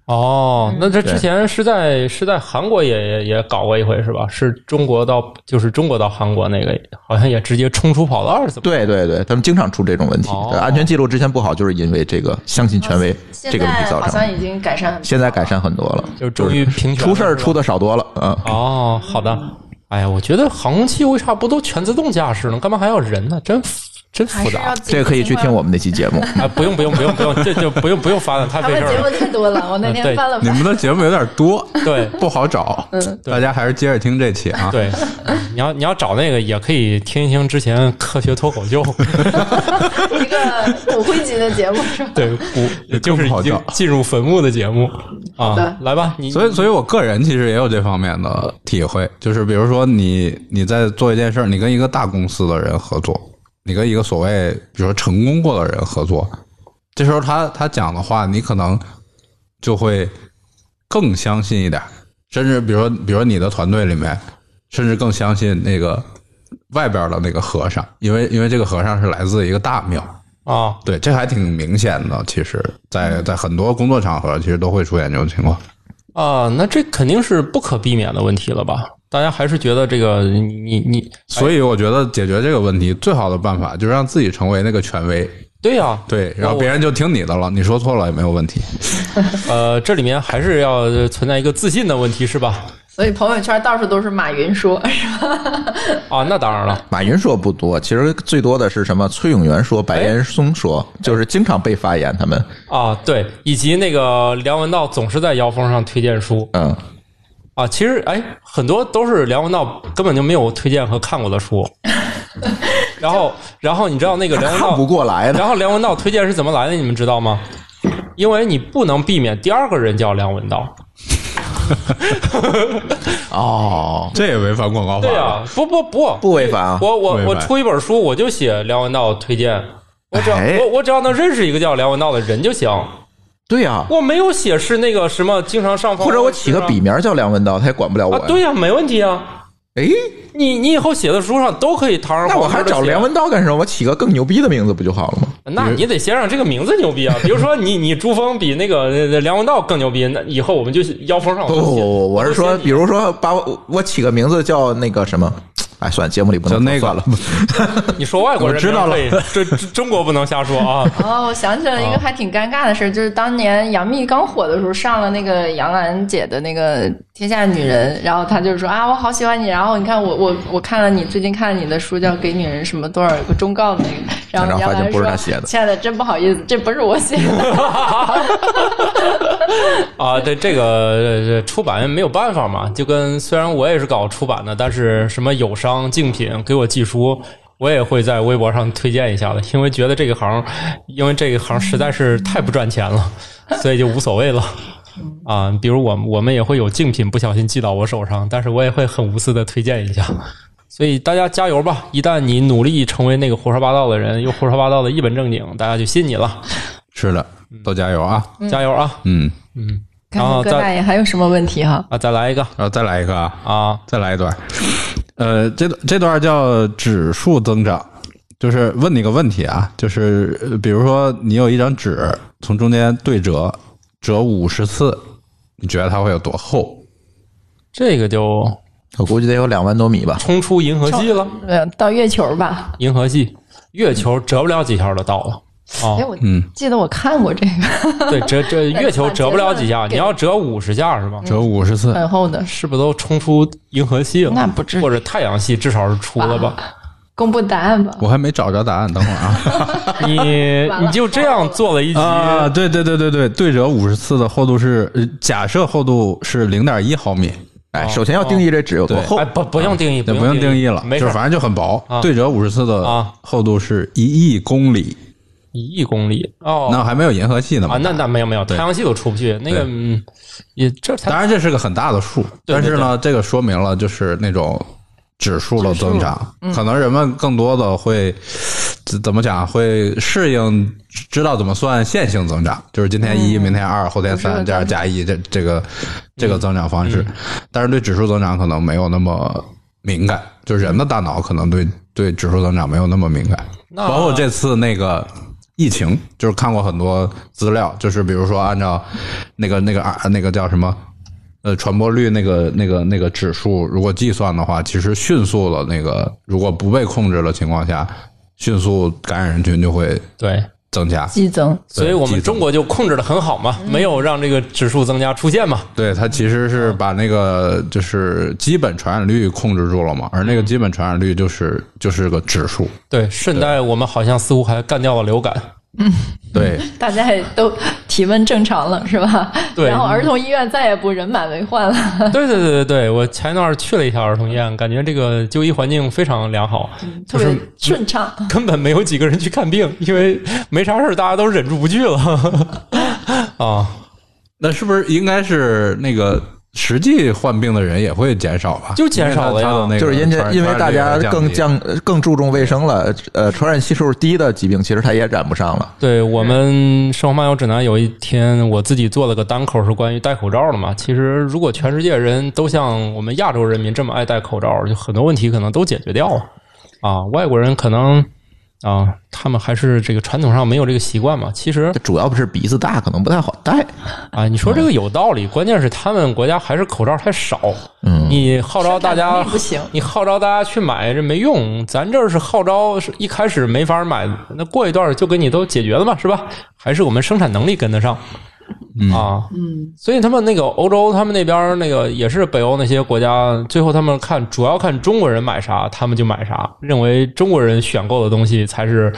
[SPEAKER 2] 哦，那这之前是在是在韩国也也也搞过一回是吧？是中国到就是中国到韩国那个，好像也直接冲出跑道是怎么？
[SPEAKER 5] 对对对，他们经常出这种问题安全记录之前不好，就是因为这个相信权威这个问题造成的。
[SPEAKER 4] 好像已经改善很多。
[SPEAKER 5] 现在改善很多了，
[SPEAKER 2] 就终于平权
[SPEAKER 5] 出事儿出的少多了啊。
[SPEAKER 2] 哦，好的。哎呀，我觉得航空器为啥不都全自动驾驶呢？干嘛还要人呢？真服真复杂
[SPEAKER 5] 这个可以去听我们那期节目。
[SPEAKER 2] 啊！不用不用不用不用，这就不用不用发了，太费事儿了。
[SPEAKER 4] 太多了，我那天翻了。
[SPEAKER 1] 你们的节目有点多，(laughs)
[SPEAKER 2] 对 (laughs)
[SPEAKER 1] 不好找。嗯，大家还是接着听这期啊。
[SPEAKER 2] 对，(laughs) 你要你要找那个也可以听一听之前科学脱口秀，
[SPEAKER 4] 一个骨灰级的节目是吧？
[SPEAKER 2] 对，骨就是进入坟墓的节目啊
[SPEAKER 4] 的。
[SPEAKER 2] 来吧，你
[SPEAKER 1] 所以，所以我个人其实也有这方面的体会，就是比如说你你在做一件事儿，你跟一个大公司的人合作，你跟一个所谓比如说成功过的人合作，这时候他他讲的话，你可能就会更相信一点，甚至比如说，比如说你的团队里面，甚至更相信那个外边的那个和尚，因为因为这个和尚是来自一个大庙。
[SPEAKER 2] 啊，
[SPEAKER 1] 对，这还挺明显的。其实在，在很多工作场合，其实都会出现这种情况。
[SPEAKER 2] 啊，那这肯定是不可避免的问题了吧？大家还是觉得这个你你你，
[SPEAKER 1] 所以我觉得解决这个问题最好的办法就是让自己成为那个权威，
[SPEAKER 2] 对呀、
[SPEAKER 1] 对，然后别人就听你的了，你说错了也没有问题。(laughs) (laughs)
[SPEAKER 2] 呃，这里面还是要存在一个自信的问题，是吧？
[SPEAKER 4] 所以朋友圈到处都是马云说，是吧？(laughs)
[SPEAKER 2] 啊，那当然了，
[SPEAKER 5] 马云说不多，其实最多的是什么？崔永元说，白岩松说，就是经常被发言。他们，
[SPEAKER 2] 啊，对，以及那个梁文道总是在妖风上推荐书
[SPEAKER 5] 嗯，
[SPEAKER 2] 啊，其实哎，很多都是梁文道根本就没有推荐和看过的书。(laughs) 然后，然后你知道那个梁文
[SPEAKER 5] 看不
[SPEAKER 2] 道，
[SPEAKER 5] 过来的。
[SPEAKER 2] 然后梁文道推荐是怎么来的？你们知道吗？因为你不能避免第二个人叫梁文道。(laughs)
[SPEAKER 5] 哦，(laughs)
[SPEAKER 1] 这也违反广告法。
[SPEAKER 2] 对啊，不不不，
[SPEAKER 5] 不违反啊。
[SPEAKER 2] 我我我出一本书，我就写梁文道推荐，我只要、
[SPEAKER 5] 哎
[SPEAKER 2] 我我只要能认识一个叫梁文道的人就行。
[SPEAKER 5] 对呀、
[SPEAKER 2] 我没有写是那个什么经常上访，
[SPEAKER 5] 或者我起个笔名叫梁文道，他也管不了我
[SPEAKER 2] 对呀、没问题啊。
[SPEAKER 5] 哎，
[SPEAKER 2] 你你以后写的书上都可以堂而
[SPEAKER 5] 那我还
[SPEAKER 2] 皇之的写
[SPEAKER 5] 找梁文道干什么？我起个更牛逼的名字不就好了吗？
[SPEAKER 2] 那你得先让这个名字牛逼啊！比如说你你朱峰比那个呃 (laughs) 梁文道更牛逼，那以后我们就腰封上
[SPEAKER 5] 不不不不，我是说，比如说把我我起个名字叫那个什么，哎，算了，节目里不能
[SPEAKER 1] 就那个
[SPEAKER 5] 算了。(laughs)
[SPEAKER 2] 你说外国人
[SPEAKER 1] 我知道了
[SPEAKER 2] 这这中国不能瞎说啊！
[SPEAKER 4] 哦，我想起了一个还挺尴尬的事儿，就是当年杨幂刚火的时候，上了那个杨澜姐的那个《天下女人》，然后她就说啊，我好喜欢你，然后你看我我我看了你最近看了你的书，(laughs) 叫《给女人什么多少个忠告》的那个，然后杨澜说
[SPEAKER 5] 不是她写的 (laughs)
[SPEAKER 4] 亲爱的，真不好意思，这不是我写的。
[SPEAKER 2] 啊，这这个出版没有办法嘛，就跟虽然我也是搞出版的，但是什么友商竞品给我寄书，我也会在微博上推荐一下的，因为觉得这个行，因为这个行实在是太不赚钱了，(laughs) 所以就无所谓了。啊，比如我们我们也会有竞品不小心寄到我手上，但是我也会很无私的推荐一下。所以大家加油吧！一旦你努力成为那个胡说八道的人，又胡说八道的一本正经，大家就信你了。
[SPEAKER 1] 是的，都加油啊！
[SPEAKER 2] 加油啊！
[SPEAKER 1] 嗯，
[SPEAKER 4] 嗯
[SPEAKER 2] 然后再
[SPEAKER 4] 大爷还有什么问题哈？
[SPEAKER 2] 啊，再来一个
[SPEAKER 1] 然后再来一个啊，
[SPEAKER 2] 啊！
[SPEAKER 1] 再来一段。呃，这这段叫指数增长，就是问你个问题啊，就是呃比如说你有一张纸，从中间对折折五十次，你觉得它会有多厚？
[SPEAKER 2] 这个就
[SPEAKER 5] 我估计得有两万多米吧。
[SPEAKER 2] 冲出银河系了。
[SPEAKER 4] 呃，到月球吧。
[SPEAKER 2] 银河系，月球折不了几条就到了。啊
[SPEAKER 4] 哎，，我
[SPEAKER 1] 嗯，
[SPEAKER 4] 记得我看过这个，(laughs)
[SPEAKER 2] 对，折这 (laughs) 月球折不了几下，你要折五十下是吧？
[SPEAKER 1] 折五十次，
[SPEAKER 4] 很厚的，
[SPEAKER 2] 是不是都冲出银河系了？
[SPEAKER 4] 那不至于
[SPEAKER 2] 或者太阳系至少是出了吧？
[SPEAKER 4] 公布答案吧。
[SPEAKER 1] 我还没找着答案，等会儿啊。(laughs)
[SPEAKER 2] 你你就这样做了一集，
[SPEAKER 1] 啊，对对对对对，对折五十次的厚度是，呃假设厚度是零点一毫米，
[SPEAKER 5] 哎，首先要定义这纸有多厚
[SPEAKER 2] 哎，。不不用定义，
[SPEAKER 1] 对，不用定义了，就是反正就很薄
[SPEAKER 2] 啊。
[SPEAKER 1] 对折五十次的
[SPEAKER 2] 啊
[SPEAKER 1] 厚度是一亿公里，
[SPEAKER 2] 一亿公里哦。
[SPEAKER 1] 那还没有银河系呢嘛
[SPEAKER 2] 啊，那那没有没有，太阳系都出不去，那个嗯，也这
[SPEAKER 1] 当然这是个很大的数，
[SPEAKER 2] 对对
[SPEAKER 1] 但是呢，这个说明了就是那种指数的增长，
[SPEAKER 2] 嗯。
[SPEAKER 1] 可能人们更多的会怎怎么讲，会适应知道怎么算线性增长，就是今天一，明天二，后天三，这样加一，这这个这个增长方式，但是对指数增长可能没有那么敏感，就是人的大脑可能对对指数增长没有那么敏感，
[SPEAKER 2] 那
[SPEAKER 1] 包括这次那个疫情，就是看过很多资料，就是比如说按照那个那个啊那个叫什么呃传播率那个那个那个指数，如果计算的话，其实迅速的那个如果不被控制的情况下，迅速感染人群就会
[SPEAKER 2] 对。
[SPEAKER 1] 增加。
[SPEAKER 4] 激增，
[SPEAKER 2] 所以我们中国就控制的很好嘛，没有让这个指数增加出现嘛。
[SPEAKER 1] 对，它其实是把那个就是基本传染率控制住了嘛，而那个基本传染率就是就是个指数。
[SPEAKER 2] 对，顺带我们好像似乎还干掉了流感。
[SPEAKER 1] 对，(laughs)
[SPEAKER 4] 大家也都体温正常了，是吧？
[SPEAKER 2] 对
[SPEAKER 4] 然后儿童医院再也不人满为患了。
[SPEAKER 2] 对对对对对，我前一段儿去了一下儿童医院，感觉这个就医环境非常良好，
[SPEAKER 4] 特别顺畅。
[SPEAKER 2] 根本没有几个人去看病，因为没啥事儿，大家都忍住不去了 (laughs) 啊。
[SPEAKER 1] 那是不是应该是那个实际患病的人也会减少吧？
[SPEAKER 2] 就减少了
[SPEAKER 5] 就是因为因为大家更降更注重卫生了，呃，传染系数低的疾病其实它也染不上了。
[SPEAKER 2] 对我们生活漫游指南有一天我自己做了个单口，是关于戴口罩的嘛。其实如果全世界人都像我们亚洲人民这么爱戴口罩，就很多问题可能都解决掉了啊。外国人可能啊，他们还是这个传统上没有这个习惯嘛。其实
[SPEAKER 5] 主要不是鼻子大，可能不太好戴。
[SPEAKER 2] 啊，你说这个有道理，关键是他们国家还是口罩太少。
[SPEAKER 5] 嗯，
[SPEAKER 2] 你号召大家
[SPEAKER 4] 不行
[SPEAKER 2] 你号召大家去买这没用，咱这是号召是一开始没法买，那过一段就给你都解决了嘛，是吧？还是我们生产能力跟得上。啊，嗯，所以他们那个欧洲，他们那边那个也是北欧那些国家，最后他们看主要看中国人买啥，他们就买啥，认为中国人选购的东西才是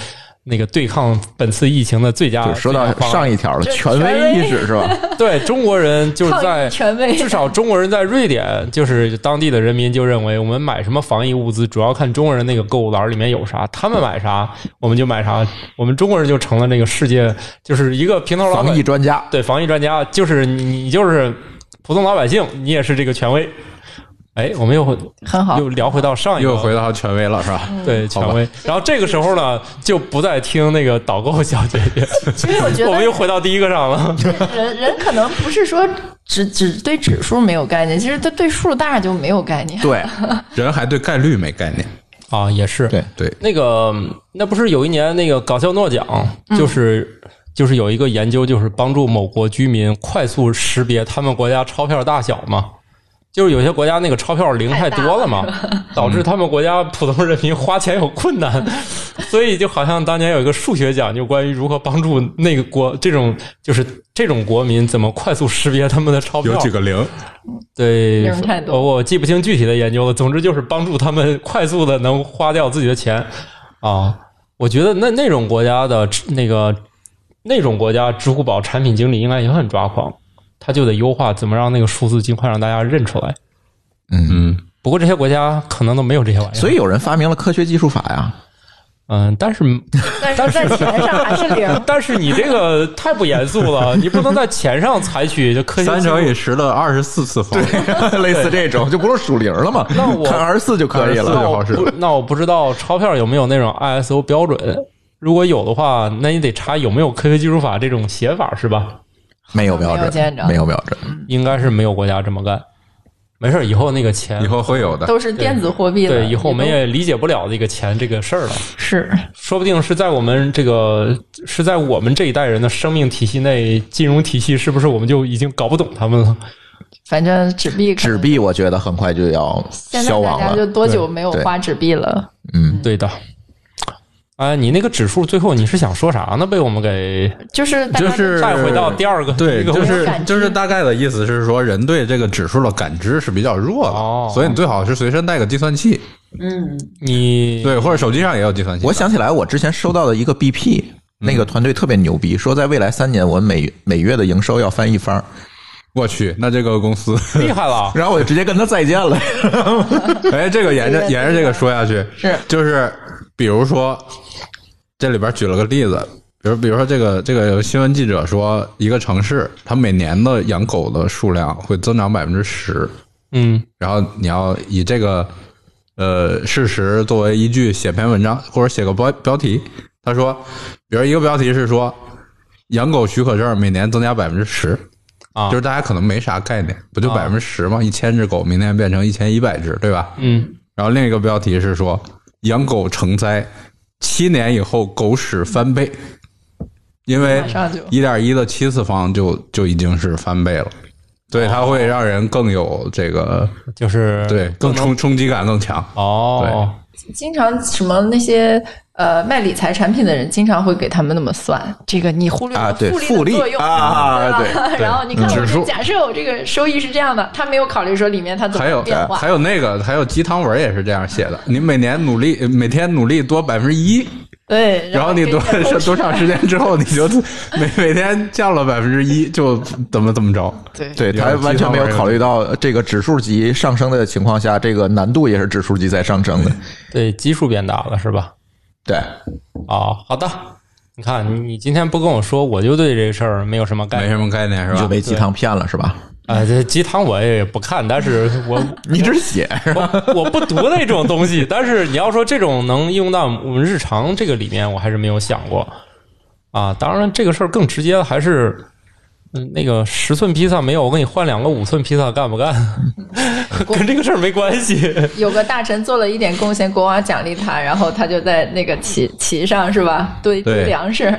[SPEAKER 2] 那个对抗本次疫情的最佳。
[SPEAKER 5] 就说到上一条了，权威意识是吧？(laughs)
[SPEAKER 2] 对中国人就是在
[SPEAKER 4] 权威
[SPEAKER 2] 至少中国人在瑞典，就是当地的人民就认为，我们买什么防疫物资，主要看中国人那个购物篮里面有啥，他们买啥，我们就买啥。我们中国人就成了那个世界，就是一个平头老百
[SPEAKER 5] 防疫专家，
[SPEAKER 2] 对防疫专家，就是你，你就是普通老百姓，你也是这个权威。哎，我们又
[SPEAKER 4] 很好
[SPEAKER 2] 又聊回到上一个
[SPEAKER 1] 又回到权威了，是吧？
[SPEAKER 2] 对权威，然后这个时候呢，就不再听那个导购小姐姐，
[SPEAKER 4] 其实我觉得
[SPEAKER 2] 我们又回到第一个上了。
[SPEAKER 4] 人人可能不是说只只对指数没有概念，其实他对数大就没有概念。
[SPEAKER 5] 对
[SPEAKER 1] 人还对概率没概念。
[SPEAKER 2] 啊，也是
[SPEAKER 5] 对，
[SPEAKER 1] 对，
[SPEAKER 2] 那个，那不是有一年那个搞笑诺奖，就是、就是有一个研究，就是帮助某国居民快速识别他们国家钞票大小嘛。就是有些国家那个钞票零太多了嘛，导致他们国家普通人民花钱有困难，(laughs) 所以就好像当年有一个数学奖，就关于如何帮助那个国这种就是这种国民怎么快速识别他们的钞票。
[SPEAKER 1] 有几个零，
[SPEAKER 2] 对，
[SPEAKER 4] 零太多
[SPEAKER 2] 我我记不清具体的研究了。总之就是帮助他们快速的能花掉自己的钱啊。我觉得那那种国家的那个那种国家，支付宝产品经理应该也很抓狂，他就得优化怎么让那个数字尽快让大家认出来。
[SPEAKER 5] 嗯，
[SPEAKER 1] 嗯，
[SPEAKER 2] 不过这些国家可能都没有这些玩意儿，
[SPEAKER 5] 所以有人发明了科学技术法呀。
[SPEAKER 2] 嗯，但是
[SPEAKER 4] 但是在钱上还是零。(laughs)
[SPEAKER 2] 但是你这个太不严肃了，(laughs) 你不能在钱上采取就科学
[SPEAKER 1] 三乘以十的二十四次方，(laughs)
[SPEAKER 5] 类似这种就不用数零了嘛，
[SPEAKER 2] 那我
[SPEAKER 5] 看二十四就可以了
[SPEAKER 2] 那我不知道钞票有没有那种 ISO 标准，如果有的话，那你得查有没有科学技术法这种写法是吧？
[SPEAKER 5] 没有标准，没有标准。
[SPEAKER 2] 应该是没有国家这么干。没事儿，以后那个钱
[SPEAKER 1] 以后会有的。
[SPEAKER 4] 都是电子货币了，
[SPEAKER 2] 对以后我们也理解不了这个钱这个事儿了。
[SPEAKER 4] 是
[SPEAKER 2] 说不定是在我们这个是在我们这一代人的生命体系内，金融体系是不是我们就已经搞不懂他们了？
[SPEAKER 4] 反正纸币
[SPEAKER 5] 纸币我觉得很快就要
[SPEAKER 4] 现在
[SPEAKER 5] 消亡了
[SPEAKER 4] 就。多久没有
[SPEAKER 5] 对
[SPEAKER 4] 花纸币了？
[SPEAKER 5] 嗯，
[SPEAKER 2] 对的。哎，你那个指数最后你是想说啥呢？被我们给
[SPEAKER 4] 就是
[SPEAKER 1] 就是
[SPEAKER 2] 再回到第二个
[SPEAKER 1] 对，就是就是大概的意思是说，人对这个指数的感知是比较弱的，
[SPEAKER 2] 哦
[SPEAKER 1] 所以你最好是随身带个计算器，
[SPEAKER 4] 嗯，
[SPEAKER 2] 你
[SPEAKER 1] 对，或者手机上也有计算器。
[SPEAKER 5] 我想起来，我之前收到的一个 BP，那个团队特别牛逼，说在未来三年，我每每月的营收要翻一番儿。
[SPEAKER 1] 我去，那这个公司，(laughs)
[SPEAKER 2] 厉害了，(laughs)
[SPEAKER 5] 然后我就直接跟他再见了。(laughs)
[SPEAKER 1] 哎，这个沿着沿着这个说下去，
[SPEAKER 4] 是
[SPEAKER 1] 就是比如说这里边举了个例子，比如比如说这个这个新闻记者说，一个城市它每年的养狗的数量会增长百分之十，
[SPEAKER 2] 嗯
[SPEAKER 1] 然后你要以这个呃事实作为依据写篇文章或者写个标标题。他说，比如一个标题是说养狗许可证每年增加百分之十，
[SPEAKER 2] 啊，
[SPEAKER 1] 就是大家可能没啥概念，不就
[SPEAKER 2] 啊
[SPEAKER 1] 百分之十吗？一千只狗明年变成一千一百只，对吧？
[SPEAKER 2] 嗯
[SPEAKER 1] 然后另一个标题是说养狗成灾，七年以后狗屎翻倍，因为一点一的七次方就就已经是翻倍了，所以它会让人更有这个
[SPEAKER 2] 就是
[SPEAKER 1] 对更冲冲击感更强。
[SPEAKER 2] 哦，
[SPEAKER 4] 经常什么那些呃卖理财产品的人，经常会给他们那么算，这个你忽略复利
[SPEAKER 5] 对复利
[SPEAKER 4] 的作用。
[SPEAKER 5] 啊
[SPEAKER 4] 对 (laughs) 然后你看我这
[SPEAKER 1] 指数
[SPEAKER 4] 假设我这个收益是这样的，他没有考虑说里面它怎
[SPEAKER 1] 还有
[SPEAKER 4] 么变化。
[SPEAKER 1] 还。有那个还有鸡汤文也是这样写的，你每年努力每天努力多百分之一，
[SPEAKER 4] 对，
[SPEAKER 1] 然后你多 (laughs) 多长时间之后，(laughs) 你就每每天降了百分之一，就怎么怎么着。
[SPEAKER 4] 对
[SPEAKER 5] 对，他完全没有考虑到这个指数级上升的情况下，这个难度也是指数级在上升的。
[SPEAKER 2] 对，基数变大了是吧？
[SPEAKER 5] 对，
[SPEAKER 2] 哦，好的。你看，你你今天不跟我说，我就对这个事儿没有什么概念。
[SPEAKER 1] 没什么概念是吧？
[SPEAKER 5] 你就被鸡汤骗了是吧？
[SPEAKER 2] 啊，这鸡汤我也不看，但是我 (laughs)
[SPEAKER 5] 你只写是吧？
[SPEAKER 2] 我我不读那种东西。但是你要说这种能用到我们日常这个里面，我还是没有想过啊。当然，这个事儿更直接的还是。嗯，那个十寸披萨没有，我给你换两个五寸披萨，干不干？(laughs) 跟这个事儿没关系。(laughs)
[SPEAKER 4] 有个大臣做了一点贡献，国王奖励他，然后他就在那个旗旗上是吧？堆堆粮食。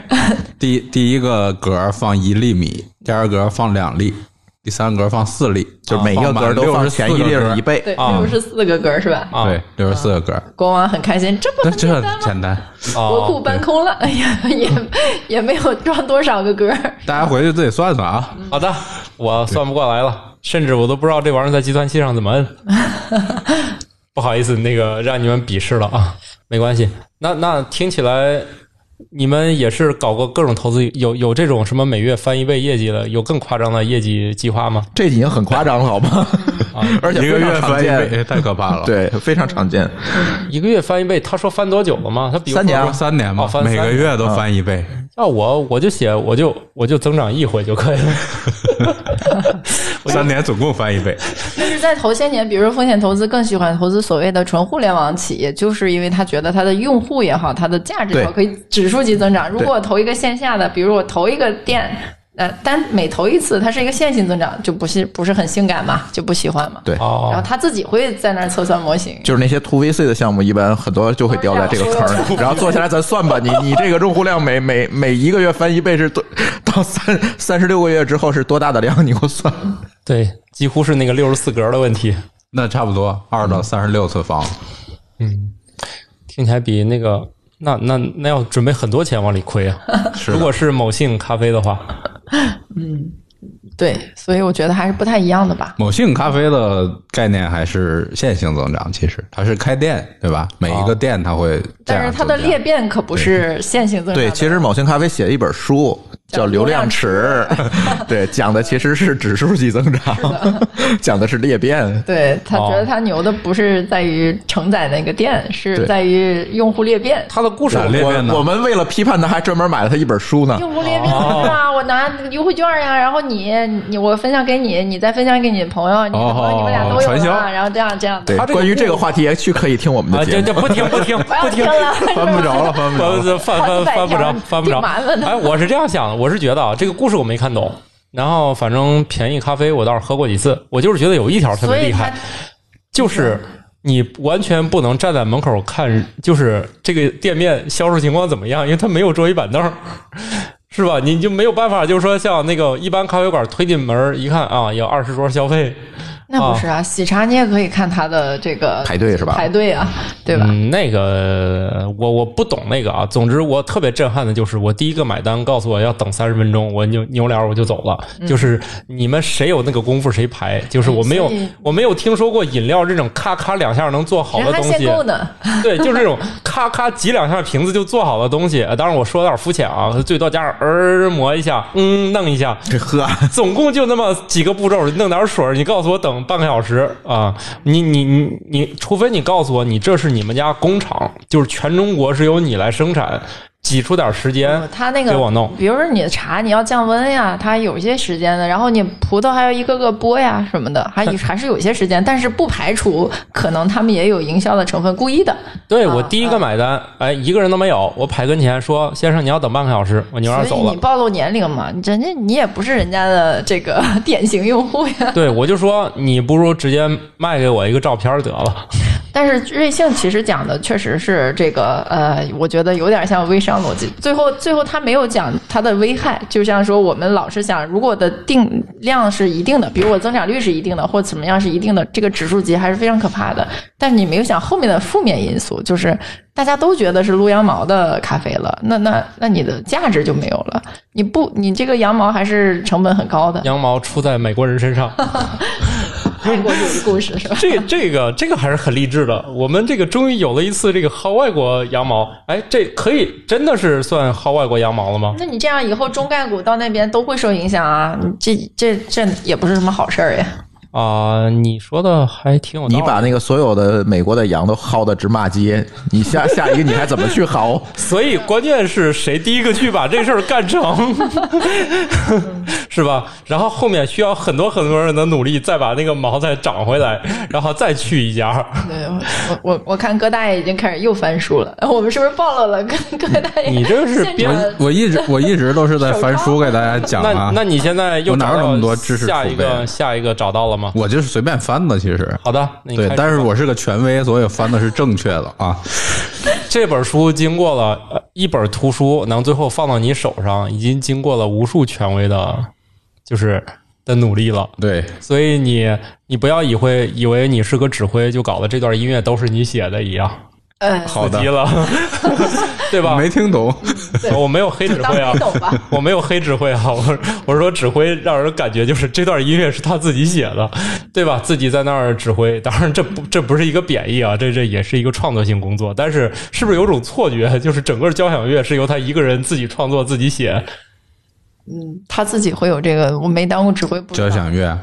[SPEAKER 1] 第第一个格放一粒米，第二格放两粒，第三格放四粒，
[SPEAKER 5] 就是每一个格都放前一粒儿一倍。
[SPEAKER 4] 对，
[SPEAKER 2] 啊
[SPEAKER 4] 六十四个格是吧？
[SPEAKER 2] 啊
[SPEAKER 1] 对，六十四个格。
[SPEAKER 4] 国王很开心，这不
[SPEAKER 1] 那这
[SPEAKER 4] 很简单吗？
[SPEAKER 1] 简单，
[SPEAKER 4] 国库
[SPEAKER 2] 哦，
[SPEAKER 4] 搬空了，哎呀，也 (laughs) 也没有装多少个格。
[SPEAKER 1] 大家回去自己算算啊。
[SPEAKER 2] 好的，我算不过来了，甚至我都不知道这玩意儿在计算器上怎么摁。(laughs) 不好意思，那个让你们鄙视了啊，没关系。那那听起来你们也是搞过各种投资，有有这种什么每月翻一倍业绩的，有更夸张的业绩计划吗？
[SPEAKER 5] 这已经很夸张了，好吗？(laughs) 而且
[SPEAKER 1] 一个
[SPEAKER 5] 非常常
[SPEAKER 1] 月翻一倍，
[SPEAKER 5] 见，
[SPEAKER 1] 太可怕了。，
[SPEAKER 5] 对，非常常见。
[SPEAKER 2] 一个月翻一倍，他说翻多久了吗？他比如说
[SPEAKER 5] 三年啊
[SPEAKER 1] 三年嘛
[SPEAKER 2] 哦，翻
[SPEAKER 1] 每个月都翻一倍。
[SPEAKER 2] 要我我就写我就我就增长一回就可以了。(laughs)
[SPEAKER 1] 三年总共翻一倍，(laughs)
[SPEAKER 4] 但是在头些年，比如说风险投资更喜欢投资所谓的纯互联网企业，就是因为他觉得它的用户也好，它的价值也好，可以指数级增长。如果我投一个线下的，比如我投一个店，呃，但每投一次，它是一个线性增长，就不是不是很性感嘛，就不喜欢嘛。
[SPEAKER 5] 对，
[SPEAKER 4] 然后
[SPEAKER 2] 哦，
[SPEAKER 4] 他自己会在那儿测算模型。
[SPEAKER 5] 就是那些 to VC 的项目，一般很多就会掉在这个坑里。然后坐下来咱算吧，你你这个用户量每每每一个月翻一倍是多，到三三十六个月之后是多大的量？你给我算。
[SPEAKER 2] 对，几乎是那个六十四格的问题。
[SPEAKER 1] 那差不多二到三十六次方。
[SPEAKER 2] 嗯听起来比那个那那那要准备很多钱往里亏啊！
[SPEAKER 1] 是
[SPEAKER 2] 如果是某信咖啡的话，(laughs)
[SPEAKER 4] 对，所以我觉得还是不太一样的吧。
[SPEAKER 1] 某性咖啡的概念还是线性增长，其实它是开店，对吧？每一个店它会
[SPEAKER 4] 但是它的裂变可不是线性增长。
[SPEAKER 5] 对，其实某性咖啡写了一本书叫《流量池》，(laughs) 对，讲的其实是指数级增长，讲的是裂变。(laughs)
[SPEAKER 4] 对他
[SPEAKER 2] 哦
[SPEAKER 4] 觉得他牛的不是在于承载那个店，是在于用户裂变。
[SPEAKER 2] 他的故事
[SPEAKER 1] 咋裂变呢
[SPEAKER 5] 我我们为了批判他，还专门买了他一本书呢。
[SPEAKER 4] 用户裂变是吧？我拿优惠券呀，然后你你我分享给你，你再分享给你的朋友，你的朋友你们俩都有
[SPEAKER 1] 传销
[SPEAKER 4] 了，然后这样这样。
[SPEAKER 5] 对，
[SPEAKER 2] 他这个
[SPEAKER 5] 关于这个话题，去可以听我们
[SPEAKER 2] 啊，
[SPEAKER 5] 的节目。
[SPEAKER 2] 这这不听不听
[SPEAKER 4] 不
[SPEAKER 2] 听，(laughs)
[SPEAKER 4] 了，
[SPEAKER 1] 翻不着了，翻不着了。
[SPEAKER 2] 翻翻翻翻不着翻不着哎，我是这样想的，我是觉得啊，这个故事我没看懂。然后反正便宜咖啡我倒是喝过几次，我就是觉得有一条特别厉害，就是你完全不能站在门口看，就是这个店面销售情况怎么样，因为它没有桌椅板凳，是吧？你就没有办法，就是说像那个一般咖啡馆推进门一看啊，有二十桌消费，
[SPEAKER 4] 那不是啊，喜茶你也可以看他的这个
[SPEAKER 5] 排队是吧
[SPEAKER 4] 排队啊，对吧？
[SPEAKER 2] 嗯，那个我我不懂那个啊。总之，我特别震撼的就是，我第一个买单告诉我要等三十分钟，我扭扭脸我就走了。就是你们谁有那个功夫谁排，就是我没有我没有听说过饮料这种咔咔两下能做好的
[SPEAKER 4] 人还
[SPEAKER 2] 东西。
[SPEAKER 4] 限购呢，
[SPEAKER 2] 对，就是这种 (laughs) 咔咔挤两下瓶子就做好的东西。呃当然我说的有点肤浅啊，最多加上儿磨一下，嗯，弄一下，
[SPEAKER 5] 这喝，
[SPEAKER 2] 总共就那么几个步骤，弄点水，你告诉我等半个小时啊？你你你你，除非你告诉我你这是你们家工厂，就是全中国是由你来生产，挤出点时间
[SPEAKER 4] 他那个
[SPEAKER 2] 给我弄。
[SPEAKER 4] 比如说你的茶你要降温呀，它有些时间的，然后你葡萄还要一个个剥呀什么的，还还是有些时间，但是不排除可能他们也有营销的成分，故意的。啊
[SPEAKER 2] 对我第一个买单，哎，一个人都没有，我排跟前说先生你要等半个小时，我扭脸走了
[SPEAKER 4] 所以你。暴露年龄嘛，人家你也不是人家的这个典型用户呀。
[SPEAKER 2] 对，我就说 (laughs) 你不如直接卖给我一个照片得了。
[SPEAKER 4] 但是瑞幸其实讲的确实是这个，呃，我觉得有点像微商逻辑。最后，最后他没有讲它的危害，就像说我们老是想，如果的定量是一定的，比如我增长率是一定的，或怎么样是一定的，这个指数级还是非常可怕的。但是你没有想后面的负面因素，就是大家都觉得是撸羊毛的咖啡了，那那那你的价值就没有了。你不，你这个羊毛还是成本很高的。
[SPEAKER 2] 羊毛出在美国人身上，
[SPEAKER 4] 泰国有一个故事是吧？
[SPEAKER 2] 这这个这个还是很励志我们这个终于有了一次这个薅外国羊毛，哎，这可以真的是算薅外国羊毛了吗？
[SPEAKER 4] 那你这样以后中概股到那边都会受影响啊！这这这也不是什么好事儿呀。
[SPEAKER 2] 啊、你说的还挺有道理。
[SPEAKER 5] 你把那个所有的美国的羊都薅的直骂街，你下下一个你还怎么去薅？(laughs)
[SPEAKER 2] 所以关键是谁第一个去把这事儿干成，(laughs) (laughs) 是吧？然后后面需要很多很多人的努力，再把那个毛再长回来，然后再去一家。
[SPEAKER 4] 对，我我我看哥大爷已经开始又翻书了，我们是不是暴露了哥哥大爷？
[SPEAKER 2] 你这是编
[SPEAKER 1] 我一直我一直都是在翻书给大家讲
[SPEAKER 2] 那
[SPEAKER 1] 啊，
[SPEAKER 2] 那你现在又
[SPEAKER 1] 哪有那么多知识
[SPEAKER 2] 下一
[SPEAKER 1] 储备
[SPEAKER 2] 个下一个找到了吗？
[SPEAKER 1] 我就是随便翻的，其实。
[SPEAKER 2] 好的，那
[SPEAKER 1] 对但是我是个权威，所以翻的是正确的啊。
[SPEAKER 2] 这本书经过了呃一本图书能最后放到你手上，已经经过了无数权威的，就是的努力了。
[SPEAKER 1] 对，
[SPEAKER 2] 所以你你不要以为以为你是个指挥，就搞得这段音乐都是你写的一样，
[SPEAKER 4] 呃，(laughs)
[SPEAKER 1] 好的 (laughs)
[SPEAKER 2] 对吧？
[SPEAKER 1] 没听懂。
[SPEAKER 2] 我没有黑指挥啊？(laughs) 我没有黑指挥啊，我我是说指挥让人感觉就是这段音乐是他自己写的，对吧？自己在那儿指挥，当然这不这不是一个贬义啊，这这也是一个创作性工作，但是是不是有种错觉，就是整个交响乐是由他一个人自己创作自己写？
[SPEAKER 4] 嗯他自己会有这个，我没当过指挥，
[SPEAKER 1] 交响乐，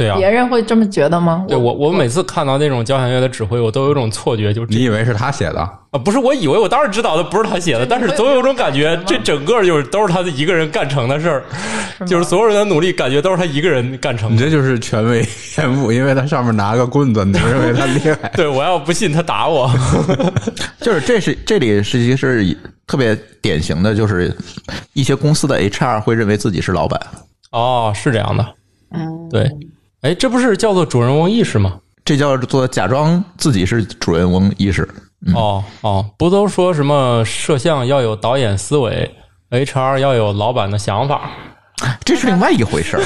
[SPEAKER 2] 对啊，
[SPEAKER 4] 别人会这么觉得吗？
[SPEAKER 2] 对我我每次看到那种交响乐的指挥，我都有种错觉，就是这
[SPEAKER 1] 你以为是他写的？
[SPEAKER 2] 啊，不是，我以为我当然知道的不是他写的，但是总有种感觉，这整个就是都是他一个人干成的事儿，就是所有人的努力，感觉都是他一个人干成的。
[SPEAKER 1] 你这就是权威偏误，因为他上面拿个棍子，你就认为他厉害。(laughs)
[SPEAKER 2] 对我要不信他打我，(laughs)
[SPEAKER 5] 就是这是这里实际是特别典型的，就是一些公司的 HR 会认为自己是老板，
[SPEAKER 2] 哦，是这样的，
[SPEAKER 4] 嗯，
[SPEAKER 2] 对，哎，这不是叫做主人翁意识吗？
[SPEAKER 5] 这叫做假装自己是主人翁意识。
[SPEAKER 2] 哦哦，不都说什么摄像要有导演思维，HR 要有老板的想法？
[SPEAKER 5] 这是另外一回事儿。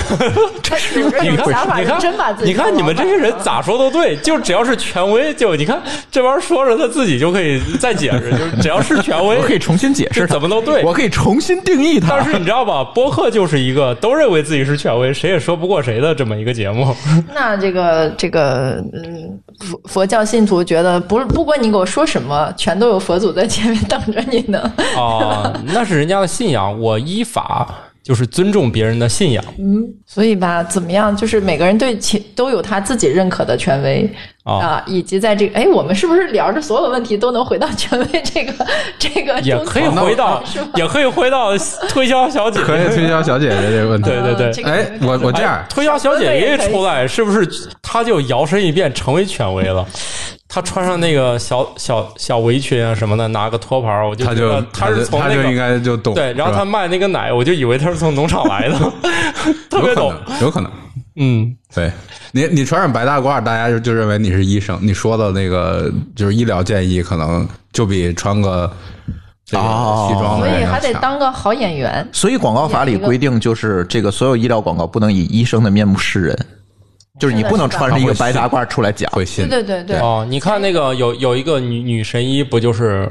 [SPEAKER 4] 他有这
[SPEAKER 2] 你看，
[SPEAKER 4] 种想法，
[SPEAKER 2] 你看
[SPEAKER 4] 真把自，己
[SPEAKER 2] 你看你们这些人咋说都对，就只要是权威，就你看这玩意儿说着他自己就可以再解释，就是只要是权威，
[SPEAKER 5] 我可以重新解释，
[SPEAKER 2] 怎么都对。
[SPEAKER 5] 我可以重新定义它。
[SPEAKER 2] 但是你知道吧，播客就是一个都认为自己是权威，谁也说不过谁的这么一个节目。(laughs)
[SPEAKER 4] 那这个这个嗯，佛佛教信徒觉得不是不管你给我说什么，全都有佛祖在前面 (laughs) 等着你呢。
[SPEAKER 2] 哦、那是人家的信仰，我依法就是尊重别人的信仰嗯
[SPEAKER 4] 所以吧，怎么样？就是每个人对其都有他自己认可的权威
[SPEAKER 2] 啊
[SPEAKER 4] 啊，以及在这个哎，我们是不是聊着所有问题都能回到权威这个 (laughs) 这个
[SPEAKER 2] 也可以回到，(laughs) 也可以回到推销小姐。
[SPEAKER 1] 可以推销小姐姐这个问题。
[SPEAKER 2] 对对对
[SPEAKER 4] 这个
[SPEAKER 1] 哎，我我这样
[SPEAKER 2] 哎，推销小姐姐一出来，是不是她就摇身一变成为权威了？她穿上那个小小小围裙啊什么的，拿个托盘，我就
[SPEAKER 1] 他就
[SPEAKER 2] 觉得他是从那
[SPEAKER 1] 他就应
[SPEAKER 2] 个
[SPEAKER 1] 该就懂。
[SPEAKER 2] 对，然后他卖那个奶，我就以为他是从农场来的，(laughs) 特别懂。
[SPEAKER 1] 有可能。
[SPEAKER 2] 嗯，
[SPEAKER 1] 对你，你穿上白大褂，大家就就认为你是医生。你说的那个就是医疗建议，可能就比穿个这个
[SPEAKER 5] 哦
[SPEAKER 1] 西装
[SPEAKER 4] 所以。还得当个好演员。
[SPEAKER 5] 所以广告法里规定，就是这个所有医疗广告不能以医生的面目示人，就是你不能穿着一个白大褂出来讲。
[SPEAKER 1] 会信
[SPEAKER 4] 对对对对，
[SPEAKER 2] 哦，你看那个有有一个女女神医，不就是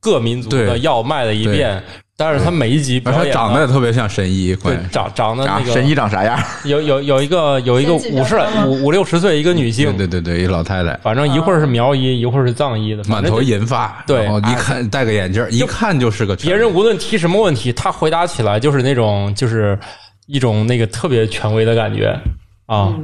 [SPEAKER 2] 各民族的药卖了一遍，但是她每一集表演
[SPEAKER 1] 长得也特别像神医，
[SPEAKER 2] 对长长得那个
[SPEAKER 5] 啊神医长啥样？
[SPEAKER 2] 有有有一个有一个五十五五六十岁一个女性，
[SPEAKER 1] 对对对对，一老太太，
[SPEAKER 2] 反正一会儿是苗医，一会儿是藏医的，
[SPEAKER 1] 满头银发，
[SPEAKER 2] 对
[SPEAKER 1] 一看戴个眼镜，一看就是个
[SPEAKER 2] 别人无论提什么问题，他回答起来就是那种就是一种那个特别权威的感觉啊。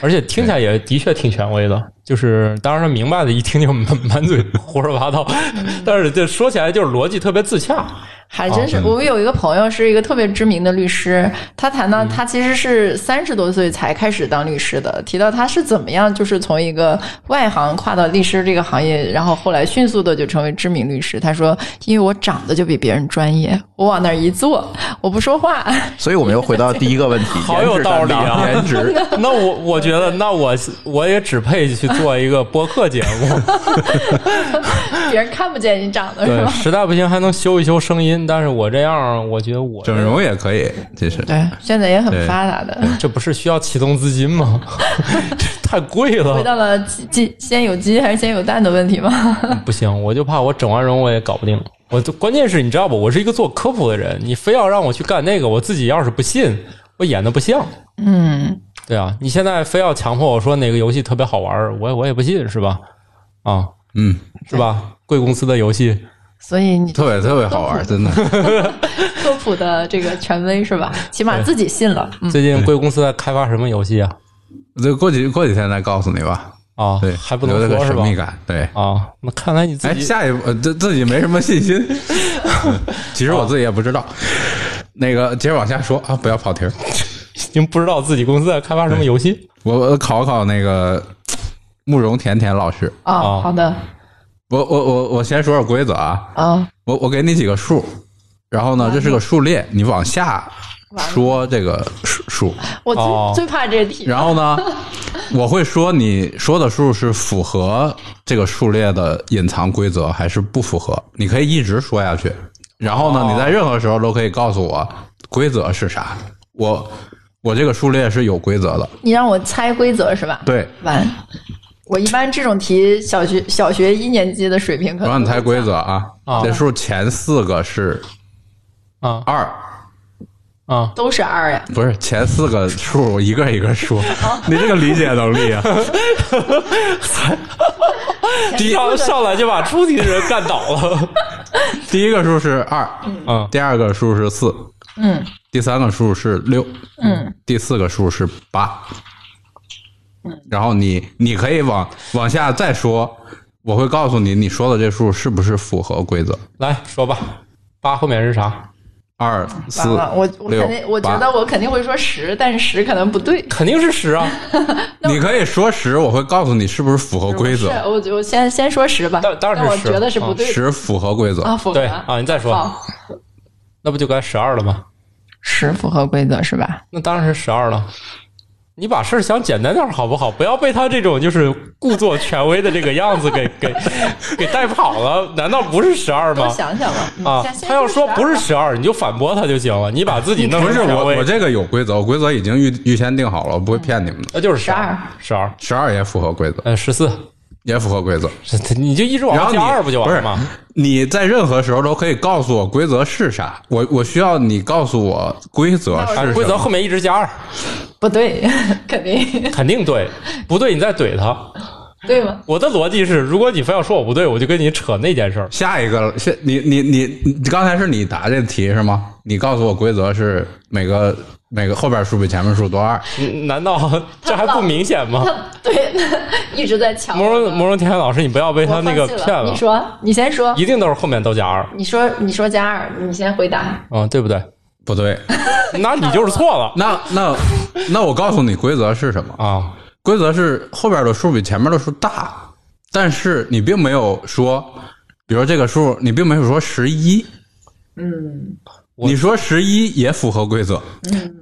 [SPEAKER 2] 而且听起来也的确挺权威的，就是当然明白的，一听就满满嘴胡说八道，(laughs) 但是这说起来就是逻辑特别自洽。
[SPEAKER 4] 还真是，
[SPEAKER 1] 哦
[SPEAKER 4] 我们有一个朋友是一个特别知名的律师，他谈到他其实是三十多岁才开始当律师的，提到他是怎么样就是从一个外行跨到律师这个行业，然后后来迅速的就成为知名律师。他说，因为我长得就比别人专业，我往那儿一坐，我不说话，(laughs)
[SPEAKER 5] 所以我们又回到第一个问题，(laughs)
[SPEAKER 2] 好有道理啊！(laughs)
[SPEAKER 5] 颜值。
[SPEAKER 2] 那我我觉得，那我我也只配去做一个播客节目。
[SPEAKER 4] 别人看不见你长得是
[SPEAKER 2] 对，
[SPEAKER 4] 吧？
[SPEAKER 2] 实在不行还能修一修声音，但是我这样，我觉得我
[SPEAKER 1] 整容也可以，其实
[SPEAKER 4] 对，现在也很发达的。
[SPEAKER 2] 这不是需要启动资金吗？(laughs) 这太贵了回，
[SPEAKER 4] 到了鸡鸡先有鸡还是先有蛋的问题吗？(laughs)
[SPEAKER 2] 不行，我就怕我整完容我也搞不定。我就关键是你知道不，我是一个做科普的人，你非要让我去干那个，我自己要是不信，我演的不像。
[SPEAKER 4] 嗯，
[SPEAKER 2] 对啊，你现在非要强迫我说哪个游戏特别好玩，我也我也不信，是吧？啊，
[SPEAKER 1] 嗯，
[SPEAKER 2] 是吧？贵公司的游戏，
[SPEAKER 4] 所以你
[SPEAKER 1] 特别特别好玩，真的。(laughs)
[SPEAKER 4] 科普的这个权威是吧？起码自己信了。嗯，
[SPEAKER 2] 最近贵公司在开发什么游戏啊？
[SPEAKER 1] 这过几过几天再告诉你吧。
[SPEAKER 2] 啊
[SPEAKER 1] 对，，
[SPEAKER 2] 还不能说是吧？
[SPEAKER 1] 神秘感。对，
[SPEAKER 2] 啊，那看来你自
[SPEAKER 1] 哎，
[SPEAKER 2] 己
[SPEAKER 1] 下一步呃自自己没什么信心。(laughs) 嗯其实我自己也不知道。那个接着往下说啊，不要跑题儿。
[SPEAKER 2] 已经不知道自己公司在开发什么游戏。
[SPEAKER 1] 我我考考那个慕容甜甜老师。
[SPEAKER 4] 哦
[SPEAKER 2] 啊，
[SPEAKER 4] 好的，
[SPEAKER 1] 我我我我先说说规则啊。
[SPEAKER 4] 啊，
[SPEAKER 1] 我我给你几个数，然后呢，这是个数列，你往下说这个数数，(laughs)
[SPEAKER 4] 我最、
[SPEAKER 2] 哦
[SPEAKER 4] 最怕这题。
[SPEAKER 1] 然后呢，(laughs) 我会说你说的数是符合这个数列的隐藏规则还是不符合，你可以一直说下去。然后呢，
[SPEAKER 2] 哦
[SPEAKER 1] 你在任何时候都可以告诉我规则是啥。我我这个数列是有规则的，
[SPEAKER 4] 你让我猜规则是吧？，
[SPEAKER 1] 对，
[SPEAKER 4] 完。我一般这种题，小学小学一年级的水平可能
[SPEAKER 1] 我让你猜规则啊。
[SPEAKER 2] 啊
[SPEAKER 1] 这数前四个是
[SPEAKER 2] 啊
[SPEAKER 1] 二，
[SPEAKER 2] 啊，
[SPEAKER 4] 都是二呀。
[SPEAKER 1] 不是前四个数，我一个一个说。
[SPEAKER 4] 哦
[SPEAKER 1] 你这个理解能力啊！
[SPEAKER 2] 第一上来就把出题的人干倒了。(laughs)
[SPEAKER 1] 第一个数是二，
[SPEAKER 2] 嗯
[SPEAKER 1] 第二个数是四，
[SPEAKER 4] 嗯
[SPEAKER 1] 第三个数是六，
[SPEAKER 4] 嗯，
[SPEAKER 1] 第四个数是八。然后你你可以往往下再说，我会告诉你你说的这数是不是符合规则。
[SPEAKER 2] 来说吧，八后面是啥？
[SPEAKER 1] 二四，
[SPEAKER 4] 我我
[SPEAKER 1] 六
[SPEAKER 4] 肯定，我觉得我肯定会说十，但是十可能不对。
[SPEAKER 2] 肯定是十啊。(laughs)
[SPEAKER 1] 你可以说十，我会告诉你是不是符合规则。
[SPEAKER 4] 我我先先说十吧，
[SPEAKER 2] 当当然是十
[SPEAKER 4] 我觉得是不对
[SPEAKER 1] 十符合规则，
[SPEAKER 4] 啊，符合
[SPEAKER 2] 对啊，你再说，那不就该十二了吗？
[SPEAKER 4] 十符合规则是吧？
[SPEAKER 2] 那当然是十二了。你把事儿想简单点儿好不好？不要被他这种就是故作权威的这个样子给 (laughs) 给给带跑了。难道不是十二
[SPEAKER 4] 多
[SPEAKER 2] 吗？
[SPEAKER 4] 想想吧。嗯
[SPEAKER 2] 啊他要说不是十二，你就反驳他就行了。你把自己弄
[SPEAKER 1] 不是我我这个有规则，我规则已经预预先定好了，我不会骗你们的。
[SPEAKER 2] 那就是十
[SPEAKER 4] 12
[SPEAKER 2] 十二，
[SPEAKER 1] 十二也符合规则，
[SPEAKER 2] 嗯，十四，
[SPEAKER 1] 也符合规则。
[SPEAKER 2] 你就一直往加二不就完了
[SPEAKER 1] 不
[SPEAKER 2] 吗？
[SPEAKER 1] 你在任何时候都可以告诉我规则是啥，我我需要你告诉我规则是什么。
[SPEAKER 2] 啊规则后面一直加二，
[SPEAKER 4] 不对，肯定 (laughs)
[SPEAKER 2] 肯定对，不对你再怼他。
[SPEAKER 4] 对吗？
[SPEAKER 2] 我的逻辑是，如果你非要说我不对，我就跟你扯那件事儿。
[SPEAKER 1] 下一个了，下你你你你刚才是你答这题是吗？你告诉我规则是每个每个后边数比前面数多二。
[SPEAKER 2] 嗯难道这还不明显吗？
[SPEAKER 4] 对，(laughs) 一直在抢我呢。
[SPEAKER 2] 慕容慕容天老师，你不要被他那个骗了
[SPEAKER 4] 你说，你先说。
[SPEAKER 2] 一定都是后面都加二，
[SPEAKER 4] 你说，你说加二，你先回答。
[SPEAKER 2] 嗯，对不对？
[SPEAKER 1] 不对，(laughs)
[SPEAKER 2] 那你就是错了 (laughs)
[SPEAKER 1] 那那那我告诉你规则是什么？
[SPEAKER 2] 啊！
[SPEAKER 1] 规则是后边的数比前面的数大，但是你并没有说，比如说这个数，你并没有说十一，
[SPEAKER 4] 嗯，
[SPEAKER 1] 你说十一也符合规则。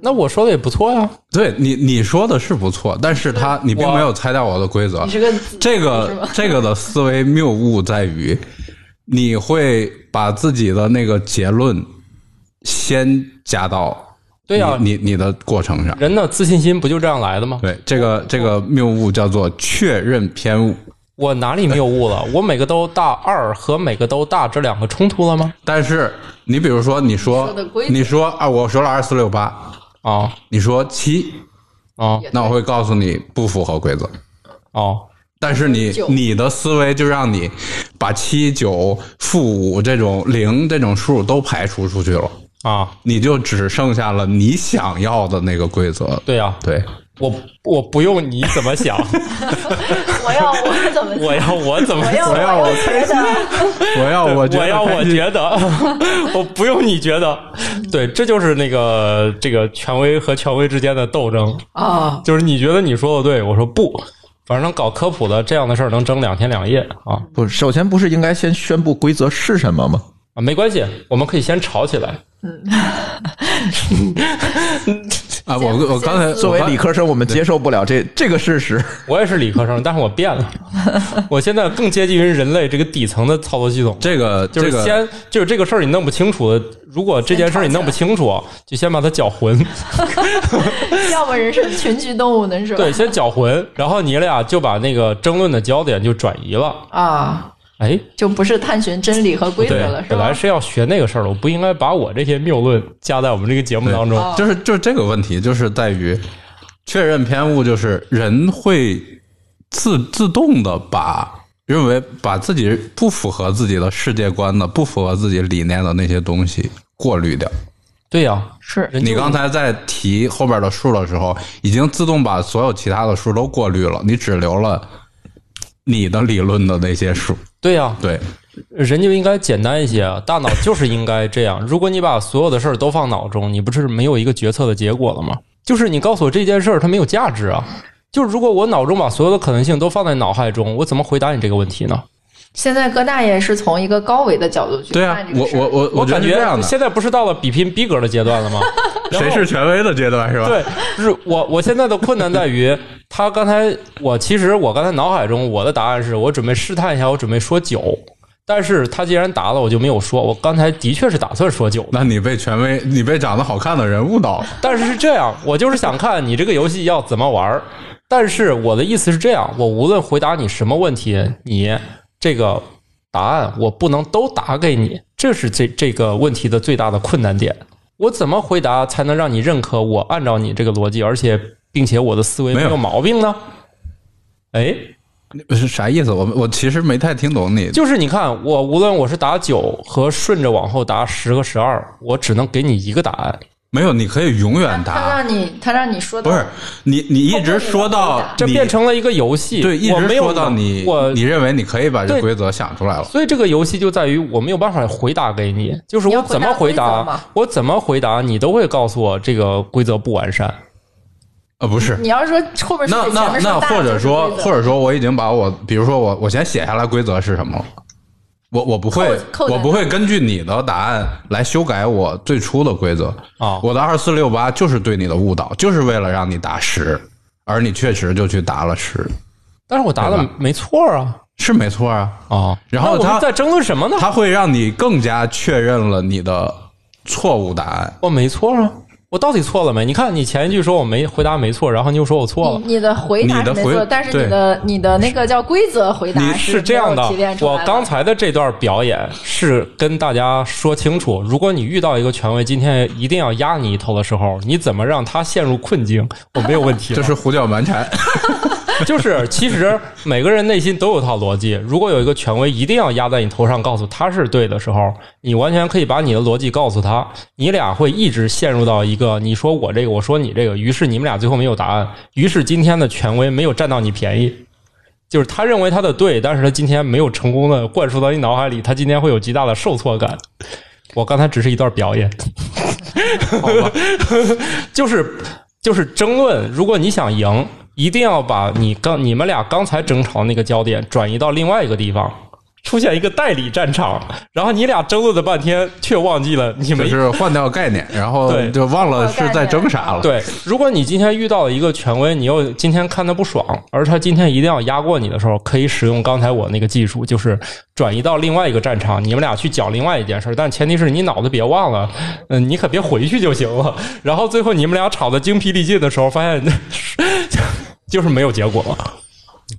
[SPEAKER 2] 那我说的也不错呀。
[SPEAKER 1] 对你你说的是不错，但是他你并没有猜到我的规则
[SPEAKER 4] 你。是个
[SPEAKER 1] 这个这个的思维谬误在于，你会把自己的那个结论先加到
[SPEAKER 2] 对呀
[SPEAKER 1] 你你你的过程上。
[SPEAKER 2] 人的自信心不就这样来的吗？
[SPEAKER 1] 对，这个这个谬误叫做确认偏误。
[SPEAKER 2] 我哪里谬误了？我每个都大二和每个都大这两个冲突了吗？
[SPEAKER 1] 但是你比如说，你说你说啊，我说了二四六八，
[SPEAKER 2] 啊
[SPEAKER 1] 你说七，
[SPEAKER 2] 啊
[SPEAKER 1] 那我会告诉你不符合规则。
[SPEAKER 2] 哦
[SPEAKER 1] 但是你你的思维就让你把七九负五这种零这种数都排除出去了，
[SPEAKER 2] 啊！
[SPEAKER 1] 你就只剩下了你想要的那个规则。
[SPEAKER 2] 对呀、
[SPEAKER 1] 对，
[SPEAKER 2] 我我不用你怎么想，(laughs)
[SPEAKER 4] 我要我怎么
[SPEAKER 2] 我要我怎么
[SPEAKER 4] 我要
[SPEAKER 1] 我要我
[SPEAKER 4] 觉得
[SPEAKER 1] 我要我觉得
[SPEAKER 2] 我要我觉得，我不用你觉得，对，这就是那个这个权威和权威之间的斗争，
[SPEAKER 4] 啊，
[SPEAKER 2] 就是你觉得你说的对，我说不，反正搞科普的这样的事儿能争两天两夜啊。
[SPEAKER 5] 不，首先不是应该先宣布规则是什么吗？
[SPEAKER 2] 啊，没关系，我们可以先吵起来。(laughs)
[SPEAKER 1] 啊！我我刚才
[SPEAKER 5] 作为理科生，我们接受不了这这个事实。
[SPEAKER 2] 我也是理科生，但是我变了，(laughs) 我现在更接近于人类这个底层的操作系统。
[SPEAKER 1] 这个
[SPEAKER 2] 就是
[SPEAKER 1] 这个
[SPEAKER 2] 先就是这个事儿你弄不清楚，如果这件事儿你弄不清楚，就先把它搅浑 (laughs) (laughs)
[SPEAKER 4] 要么人是群居动物呢，是吧？
[SPEAKER 2] 对，先搅浑，然后你俩就把那个争论的焦点就转移了。
[SPEAKER 4] 啊，
[SPEAKER 2] 哎，
[SPEAKER 4] 就不是探寻真理和规则了，，是吧？
[SPEAKER 2] 本来是要学那个事儿的，我不应该把我这些谬论加在我们这个节目当中。
[SPEAKER 4] 哦
[SPEAKER 1] 就是就是这个问题，就是在于确认偏误，就是人会自自动的把认为把自己不符合自己的世界观的、不符合自己理念的那些东西过滤掉。
[SPEAKER 2] 对呀、
[SPEAKER 4] 是
[SPEAKER 1] 你刚才在提后边的数的时候，已经自动把所有其他的数都过滤了，你只留了你的理论的那些数。
[SPEAKER 2] 对呀、
[SPEAKER 1] 对，
[SPEAKER 2] 人就应该简单一些，啊大脑就是应该这样。如果你把所有的事儿都放脑中，你不是没有一个决策的结果了吗？就是你告诉我这件事儿它没有价值啊。就是如果我脑中把所有的可能性都放在脑海中，我怎么回答你这个问题呢？
[SPEAKER 4] 现在葛大爷是从一个高维的角度去
[SPEAKER 1] 对啊我我我
[SPEAKER 2] 我感觉
[SPEAKER 1] 这样的，
[SPEAKER 2] 现在不是到了比拼逼格的阶段了吗？(laughs)
[SPEAKER 1] 谁是权威的阶段是吧？
[SPEAKER 2] 对，是我我现在的困难在于，(laughs) 他刚才我其实我刚才脑海中我的答案是我准备试探一下，我准备说九，但是他既然答了，我就没有说。我刚才的确是打算说九，
[SPEAKER 1] 那你被权威，你被长得好看的人误导了。(laughs)
[SPEAKER 2] 但是是这样，我就是想看你这个游戏要怎么玩。但是我的意思是这样，我无论回答你什么问题，你这个答案我不能都答给你，这是这这个问题的最大的困难点。我怎么回答才能让你认可我按照你这个逻辑，而且并且我的思维没
[SPEAKER 1] 没有
[SPEAKER 2] 有毛病呢？哎，
[SPEAKER 1] 是啥意思？我我其实没太听懂你。
[SPEAKER 2] 就是你看，我无论我是答九和顺着往后答十和十二，我只能给你一个答案。
[SPEAKER 1] 没有，你可以永远答
[SPEAKER 4] 他
[SPEAKER 1] 答。
[SPEAKER 4] 让你他让你说到
[SPEAKER 1] 不是你，你一直说到
[SPEAKER 2] 这变成了一个游戏，
[SPEAKER 1] 对，一直说到你，
[SPEAKER 2] 我
[SPEAKER 1] 你认为你可以把这规则想出来了。
[SPEAKER 2] 所以这个游戏就在于我没有办法回答给你，就是我怎么回
[SPEAKER 4] 答
[SPEAKER 2] 我怎么回答，你都会告诉我这个规则不完善。
[SPEAKER 1] 呃，不是，
[SPEAKER 4] 你要是说后边是
[SPEAKER 1] 那
[SPEAKER 4] 前
[SPEAKER 1] 那那或者说或者说我已经把我，比如说我我先写下来规则是什么了，我我不会我不会根据你的答案来修改我最初的规则
[SPEAKER 2] 啊
[SPEAKER 1] 我的二四六八就是对你的误导，就是为了让你答十，而你确实就去答了十，
[SPEAKER 2] 但是我答的没错啊
[SPEAKER 1] 是没错啊。
[SPEAKER 2] 啊！
[SPEAKER 1] 然后他
[SPEAKER 2] 在争论什么呢？
[SPEAKER 1] 他会让你更加确认了你的错误答案。
[SPEAKER 2] 我没错啊，我到底错了没？你看你前一句说我没回答没错，然后你又说我错了。
[SPEAKER 4] 你你的回答没错，但是
[SPEAKER 1] 对
[SPEAKER 4] 你的你的那个叫规则回答
[SPEAKER 2] 你
[SPEAKER 4] 是
[SPEAKER 2] 这样的我刚才的这段表演是跟大家说清楚，如果你遇到一个权威今天一定要压你一头的时候，你怎么让他陷入困境？我没有问题
[SPEAKER 1] 这，是胡搅蛮缠，
[SPEAKER 2] 就是其实每个人内心都有套逻辑。如果有一个权威一定要压在你头上，告诉他是对的时候，你完全可以把你的逻辑告诉他，你俩会一直陷入到一个你说我这个，我说你这个，于是你们俩最后没有答案，于是今天的权威没有占到你便宜。就是他认为他的对，但是他今天没有成功的灌输到你脑海里，他今天会有极大的受挫感。我刚才只是一段表演，
[SPEAKER 1] 好吧？(laughs)
[SPEAKER 2] 就是就是争论，如果你想赢，一定要把你刚你们俩刚才争吵那个焦点转移到另外一个地方，出现一个代理战场，然后你俩争论了半天，却忘记了你
[SPEAKER 1] 就
[SPEAKER 2] 们
[SPEAKER 1] 是换掉概念，然后
[SPEAKER 2] 对
[SPEAKER 1] 就忘了是在争啥了。
[SPEAKER 2] 对，如果你今天遇到了一个权威，你又今天看他不爽，而他今天一定要压过你的时候，可以使用刚才我那个技术，就是转移到另外一个战场，你们俩去讲另外一件事儿，但前提是你脑子别忘了，嗯，你可别回去就行了。然后最后你们俩吵得精疲力尽的时候，发现就是没有结果。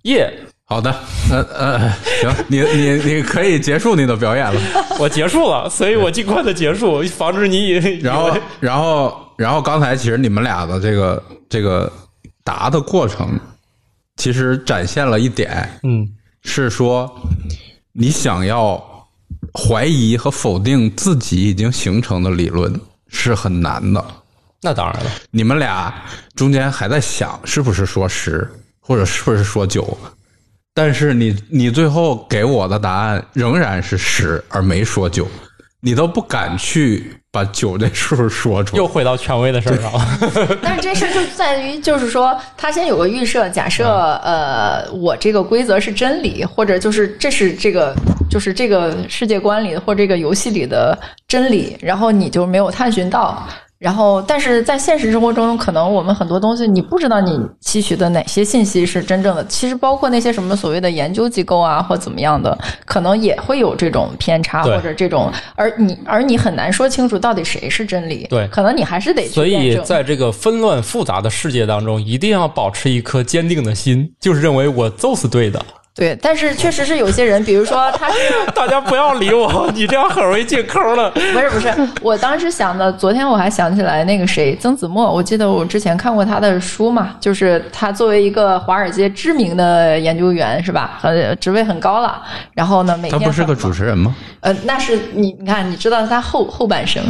[SPEAKER 2] 耶、
[SPEAKER 1] 好的，呃呃，行，你你你可以结束你的表演了。
[SPEAKER 2] 我结束了，所以我尽快的结束，防止你以 (laughs)
[SPEAKER 1] 然后，然后，然后刚才其实你们俩的这个这个答的过程，其实展现了一点，
[SPEAKER 2] 嗯
[SPEAKER 1] 是说你想要怀疑和否定自己已经形成的理论是很难的。
[SPEAKER 2] 那当然了，
[SPEAKER 1] 你们俩中间还在想是不是说十，或者是不是说九，但是你你最后给我的答案仍然是十，而没说九，你都不敢去把九这数说出来。
[SPEAKER 2] 又回到权威的事儿上了。(laughs) (laughs)
[SPEAKER 4] 但是这事儿就在于，就是说，他先有个预设，假设呃，我这个规则是真理，或者就是这是这个就是这个世界观里或这个游戏里的真理，然后你就没有探寻到。然后，但是在现实生活中，可能我们很多东西你不知道你吸取的哪些信息是真正的。其实包括那些什么所谓的研究机构啊，或怎么样的，可能也会有这种偏差或者这种，而你而你很难说清楚到底谁是真理。
[SPEAKER 2] 对
[SPEAKER 4] 可能你还是得去
[SPEAKER 2] 所以在这个纷乱复杂的世界当中，一定要保持一颗坚定的心，就是认为我就是对的。
[SPEAKER 4] 对，但是确实是有些人，比如说他是 (laughs)
[SPEAKER 2] 大家不要理我，你这样很容易进坑了。(laughs)
[SPEAKER 4] 不是不是，我当时想的，昨天我还想起来那个谁，曾子墨，我记得我之前看过他的书嘛，就是他作为一个华尔街知名的研究员是吧，呃，职位很高了，然后呢，每天
[SPEAKER 1] 他不是个主持人吗？
[SPEAKER 4] 呃，那是你你看，你知道他后后半生，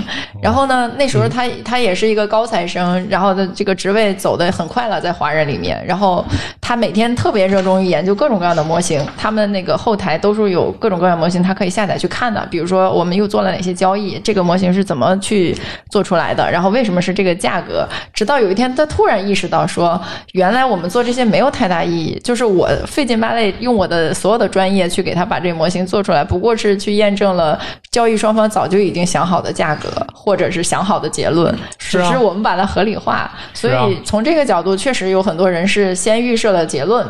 [SPEAKER 4] 然后呢，那时候他他也是一个高材生，然后的这个职位走得很快了，在华人里面，然后他每天特别热衷于研究各种各样的模型，他们那个后台都是有各种各样的模型，他可以下载去看的，比如说我们又做了哪些交易，这个模型是怎么去做出来的，然后为什么是这个价格，直到有一天他突然意识到说，原来我们做这些没有太大意义，就是我费劲巴力用我的所有的专业去给他把这个模型做出来，不过是去验证了交易双方早就已经想好的价格，或者是想好的结论，只是我们把它合理化。所以从这个角度，确实有很多人是先预设了结论。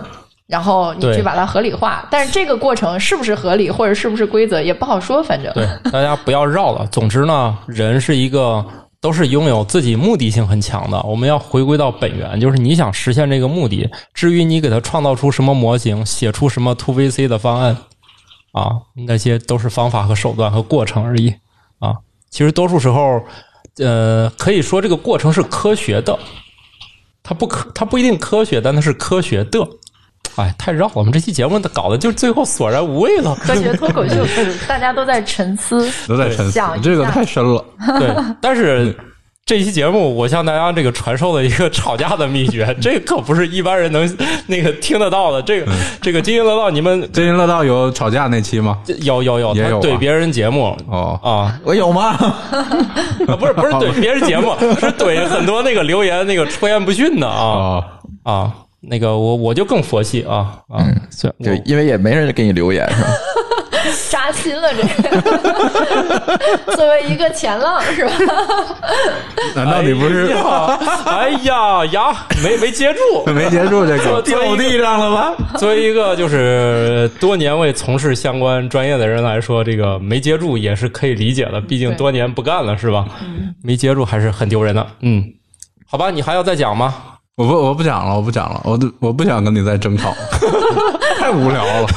[SPEAKER 4] 然后你去把它合理化，但是这个过程是不是合理，或者是不是规则也不好说，反正
[SPEAKER 2] 对，大家不要绕了。(laughs) 总之呢，人是一个都是拥有自己目的性很强的。我们要回归到本源，就是你想实现这个目的。至于你给它创造出什么模型，写出什么 to VC 的方案啊，那些都是方法和手段和过程而已啊。其实多数时候，呃，可以说这个过程是科学的，它不科，它不一定科学，但它是科学的。哎，太绕了！我们这期节目搞得就最后索然无味了。
[SPEAKER 4] 科学脱口秀，大家都在沉思。(laughs)
[SPEAKER 1] 都在沉思
[SPEAKER 4] 想，
[SPEAKER 1] 这个太深了。
[SPEAKER 2] 对，(laughs) 但是这期节目我向大家这个传授了一个吵架的秘诀，这可不是一般人能那个听得到的。这个这个津津乐道，你们 (laughs)
[SPEAKER 1] 津津乐道有吵架那期吗？
[SPEAKER 2] 有有有，
[SPEAKER 1] 也有
[SPEAKER 2] 怼别人节目
[SPEAKER 1] 哦，
[SPEAKER 2] 啊
[SPEAKER 5] 我有吗？
[SPEAKER 2] 啊，不是不是怼别人节目，是怼很多那个留言那个出言不逊的啊
[SPEAKER 1] 哦，
[SPEAKER 2] 啊。那个我我就更佛系啊啊，所以
[SPEAKER 5] 就因为也没人给你留言是吧？(laughs)
[SPEAKER 4] 扎心了，这个 (laughs) 作为一个前浪是吧？(laughs)
[SPEAKER 1] 难道你不是
[SPEAKER 2] 哎呀哎呀呀，没没接住，
[SPEAKER 1] 没接住这个？
[SPEAKER 2] 掉地上了吧？作为一个就是多年未从事相关专业的人来说，这个没接住也是可以理解的，毕竟
[SPEAKER 4] 对
[SPEAKER 2] 多年不干了，是吧？没接住还是很丢人的。嗯，好吧，你还要再讲吗？
[SPEAKER 1] 我不我不讲了，我不讲了，我都我不想跟你再争吵，(laughs) 太无聊了。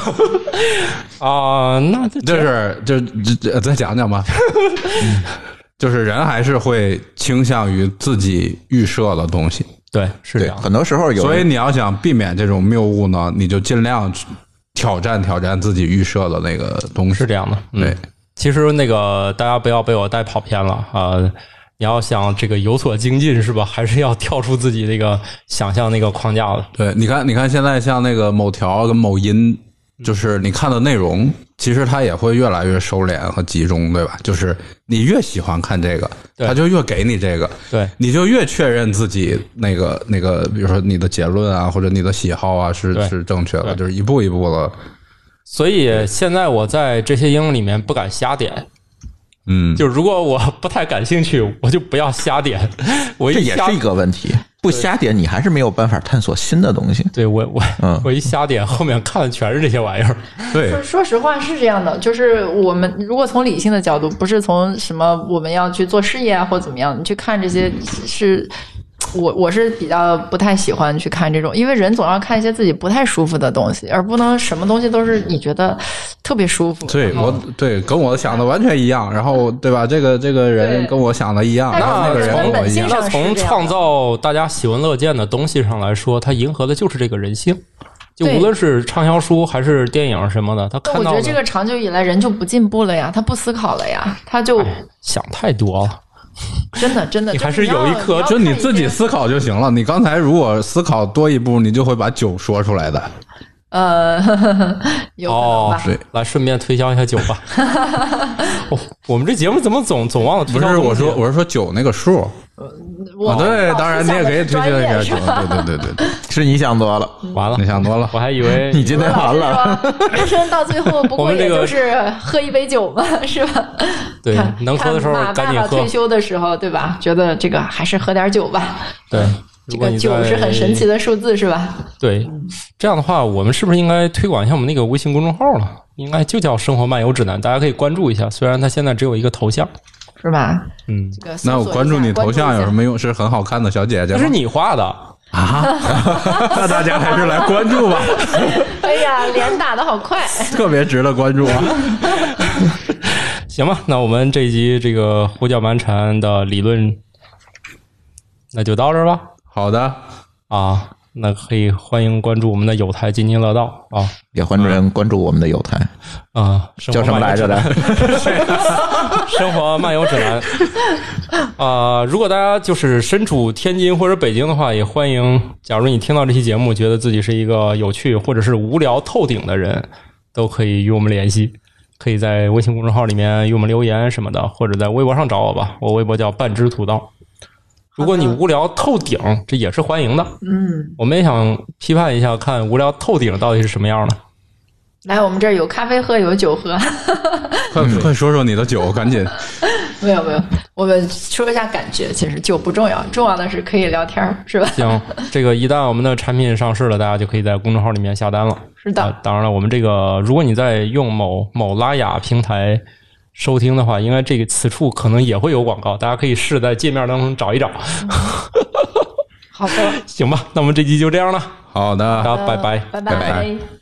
[SPEAKER 1] (laughs)
[SPEAKER 2] 啊、那这
[SPEAKER 1] 就是就这这再讲讲吧。(laughs) 嗯就是人还是会倾向于自己预设的东西，
[SPEAKER 2] 对是这，样。
[SPEAKER 5] 很多时候有，
[SPEAKER 1] 所以你要想避免这种谬误呢，你就尽量去挑战挑战自己预设的那个东西。
[SPEAKER 2] 是这样的，嗯
[SPEAKER 1] 对，
[SPEAKER 2] 其实那个大家不要被我带跑偏了啊、你要想这个有所精进是吧？还是要跳出自己那个想象那个框架的。
[SPEAKER 1] 对，你看，你看，现在像那个某条跟某音，就是你看的内容，其实它也会越来越收敛和集中，对吧？就是你越喜欢看这个，
[SPEAKER 2] 对
[SPEAKER 1] 它就越给你这个，
[SPEAKER 2] 对
[SPEAKER 1] 你就越确认自己那个那个，比如说你的结论啊，或者你的喜好啊，是是正确的，就是一步一步的，
[SPEAKER 2] 所以现在我在这些应用里面不敢瞎点，
[SPEAKER 1] 嗯，
[SPEAKER 2] 就如果我不太感兴趣，我就不要瞎点。(laughs) 我一瞎
[SPEAKER 5] 这也是一个问题。不瞎点，你还是没有办法探索新的东西。
[SPEAKER 2] 对我我、
[SPEAKER 5] 嗯
[SPEAKER 2] 我一瞎点，后面看的全是这些玩意儿。
[SPEAKER 1] 对
[SPEAKER 4] 说，说实话是这样的，就是我们如果从理性的角度，不是从什么我们要去做事业啊或怎么样，你去看这些是。我我是比较不太喜欢去看这种，因为人总要看一些自己不太舒服的东西，而不能什么东西都是你觉得特别舒服。
[SPEAKER 1] 对我对跟我想的完全一样，然后对吧？这个这个人跟我想的一样，然后那个人我一样，
[SPEAKER 2] 那从创造大家喜闻乐见的东西上来说，它迎合的就是这个人性。就无论是畅销书还是电影什么的，他
[SPEAKER 4] 但
[SPEAKER 2] 看到的
[SPEAKER 4] 我觉得这个长久以来人就不进步了呀，他不思考了呀，他就
[SPEAKER 2] 哎想太多了。(laughs)
[SPEAKER 4] 真的真的，
[SPEAKER 2] 你还
[SPEAKER 4] 是
[SPEAKER 2] 有一颗
[SPEAKER 1] 就你自己思考就行了。你刚才如果思考多一步，你就会把酒说出来的。
[SPEAKER 4] 呃，(laughs) 有可能
[SPEAKER 2] 哦来顺便推销一下酒吧。(laughs) 哦，我们这节目怎么总总忘了推
[SPEAKER 1] 不是？我说我是说酒那个数
[SPEAKER 4] 我
[SPEAKER 1] 啊，对，当然你也可以推荐一下对对对对对，
[SPEAKER 5] 是你想多了，
[SPEAKER 2] 完了
[SPEAKER 1] 你，想多了。
[SPEAKER 2] 我还以为 (laughs)
[SPEAKER 5] 你今天完了。(laughs)
[SPEAKER 4] 人生到最后不过就是喝一杯酒嘛，是吧？
[SPEAKER 2] 对能喝的时候
[SPEAKER 4] 看
[SPEAKER 2] 赶紧喝
[SPEAKER 4] 爸爸退。休的时候，对吧？觉得这个还是喝点酒吧。
[SPEAKER 2] 对，
[SPEAKER 4] 这个酒是很神奇的数字，是吧？
[SPEAKER 2] 对，这样的话，我们是不是应该推广一下我们那个微信公众号了？应该就叫“生活漫游指南”，大家可以关注一下。虽然它现在只有一个头像，
[SPEAKER 4] 是吧？
[SPEAKER 2] 嗯，
[SPEAKER 4] 这个
[SPEAKER 1] 那我关注你头像有什？么用？是很好看的小姐姐吗
[SPEAKER 2] 这是？你画的，
[SPEAKER 1] 啊，(laughs) 那大家还是来关注吧，(laughs)
[SPEAKER 4] 哎呀，脸打的好快！(laughs)
[SPEAKER 1] 特别值得关注啊。
[SPEAKER 2] 行吧？那我们这一集这个胡搅蛮缠的理论，那就到这儿吧。
[SPEAKER 1] 好的，
[SPEAKER 2] 啊，那可以欢迎关注我们的有台津津乐道啊
[SPEAKER 5] 也欢迎关注我们的有台，
[SPEAKER 2] 啊，
[SPEAKER 5] 叫什么来着的？(laughs)
[SPEAKER 2] 生活漫游指南。啊、如果大家就是身处天津或者北京的话，也欢迎。假如你听到这期节目，觉得自己是一个有趣或者是无聊透顶的人，都可以与我们联系。可以在微信公众号里面与我们留言什么的，或者在微博上找我吧。我微博叫半只土豆。如果你无聊透顶，这也是欢迎的。
[SPEAKER 4] 嗯，
[SPEAKER 2] 我们也想批判一下，看无聊透顶到底是什么样的。
[SPEAKER 4] 来，我们这儿有咖啡喝，有酒喝。(laughs)
[SPEAKER 1] 快快说说你的酒，赶紧。(laughs)
[SPEAKER 4] 没有没有，我们说一下感觉。其实酒不重要，重要的是可以聊天，是吧？
[SPEAKER 2] 行，这个一旦我们的产品上市了，大家就可以在公众号里面下单了。
[SPEAKER 4] 是的
[SPEAKER 2] 啊当然了，我们这个如果你在用某某拉雅平台收听的话，应该这个此处可能也会有广告，大家可以试着在界面当中找一找，
[SPEAKER 4] 好的，(laughs)
[SPEAKER 2] 行吧？那我们这期就这样了，
[SPEAKER 1] 好的。
[SPEAKER 2] 大，家拜拜。
[SPEAKER 4] 拜
[SPEAKER 1] 拜。拜
[SPEAKER 4] 拜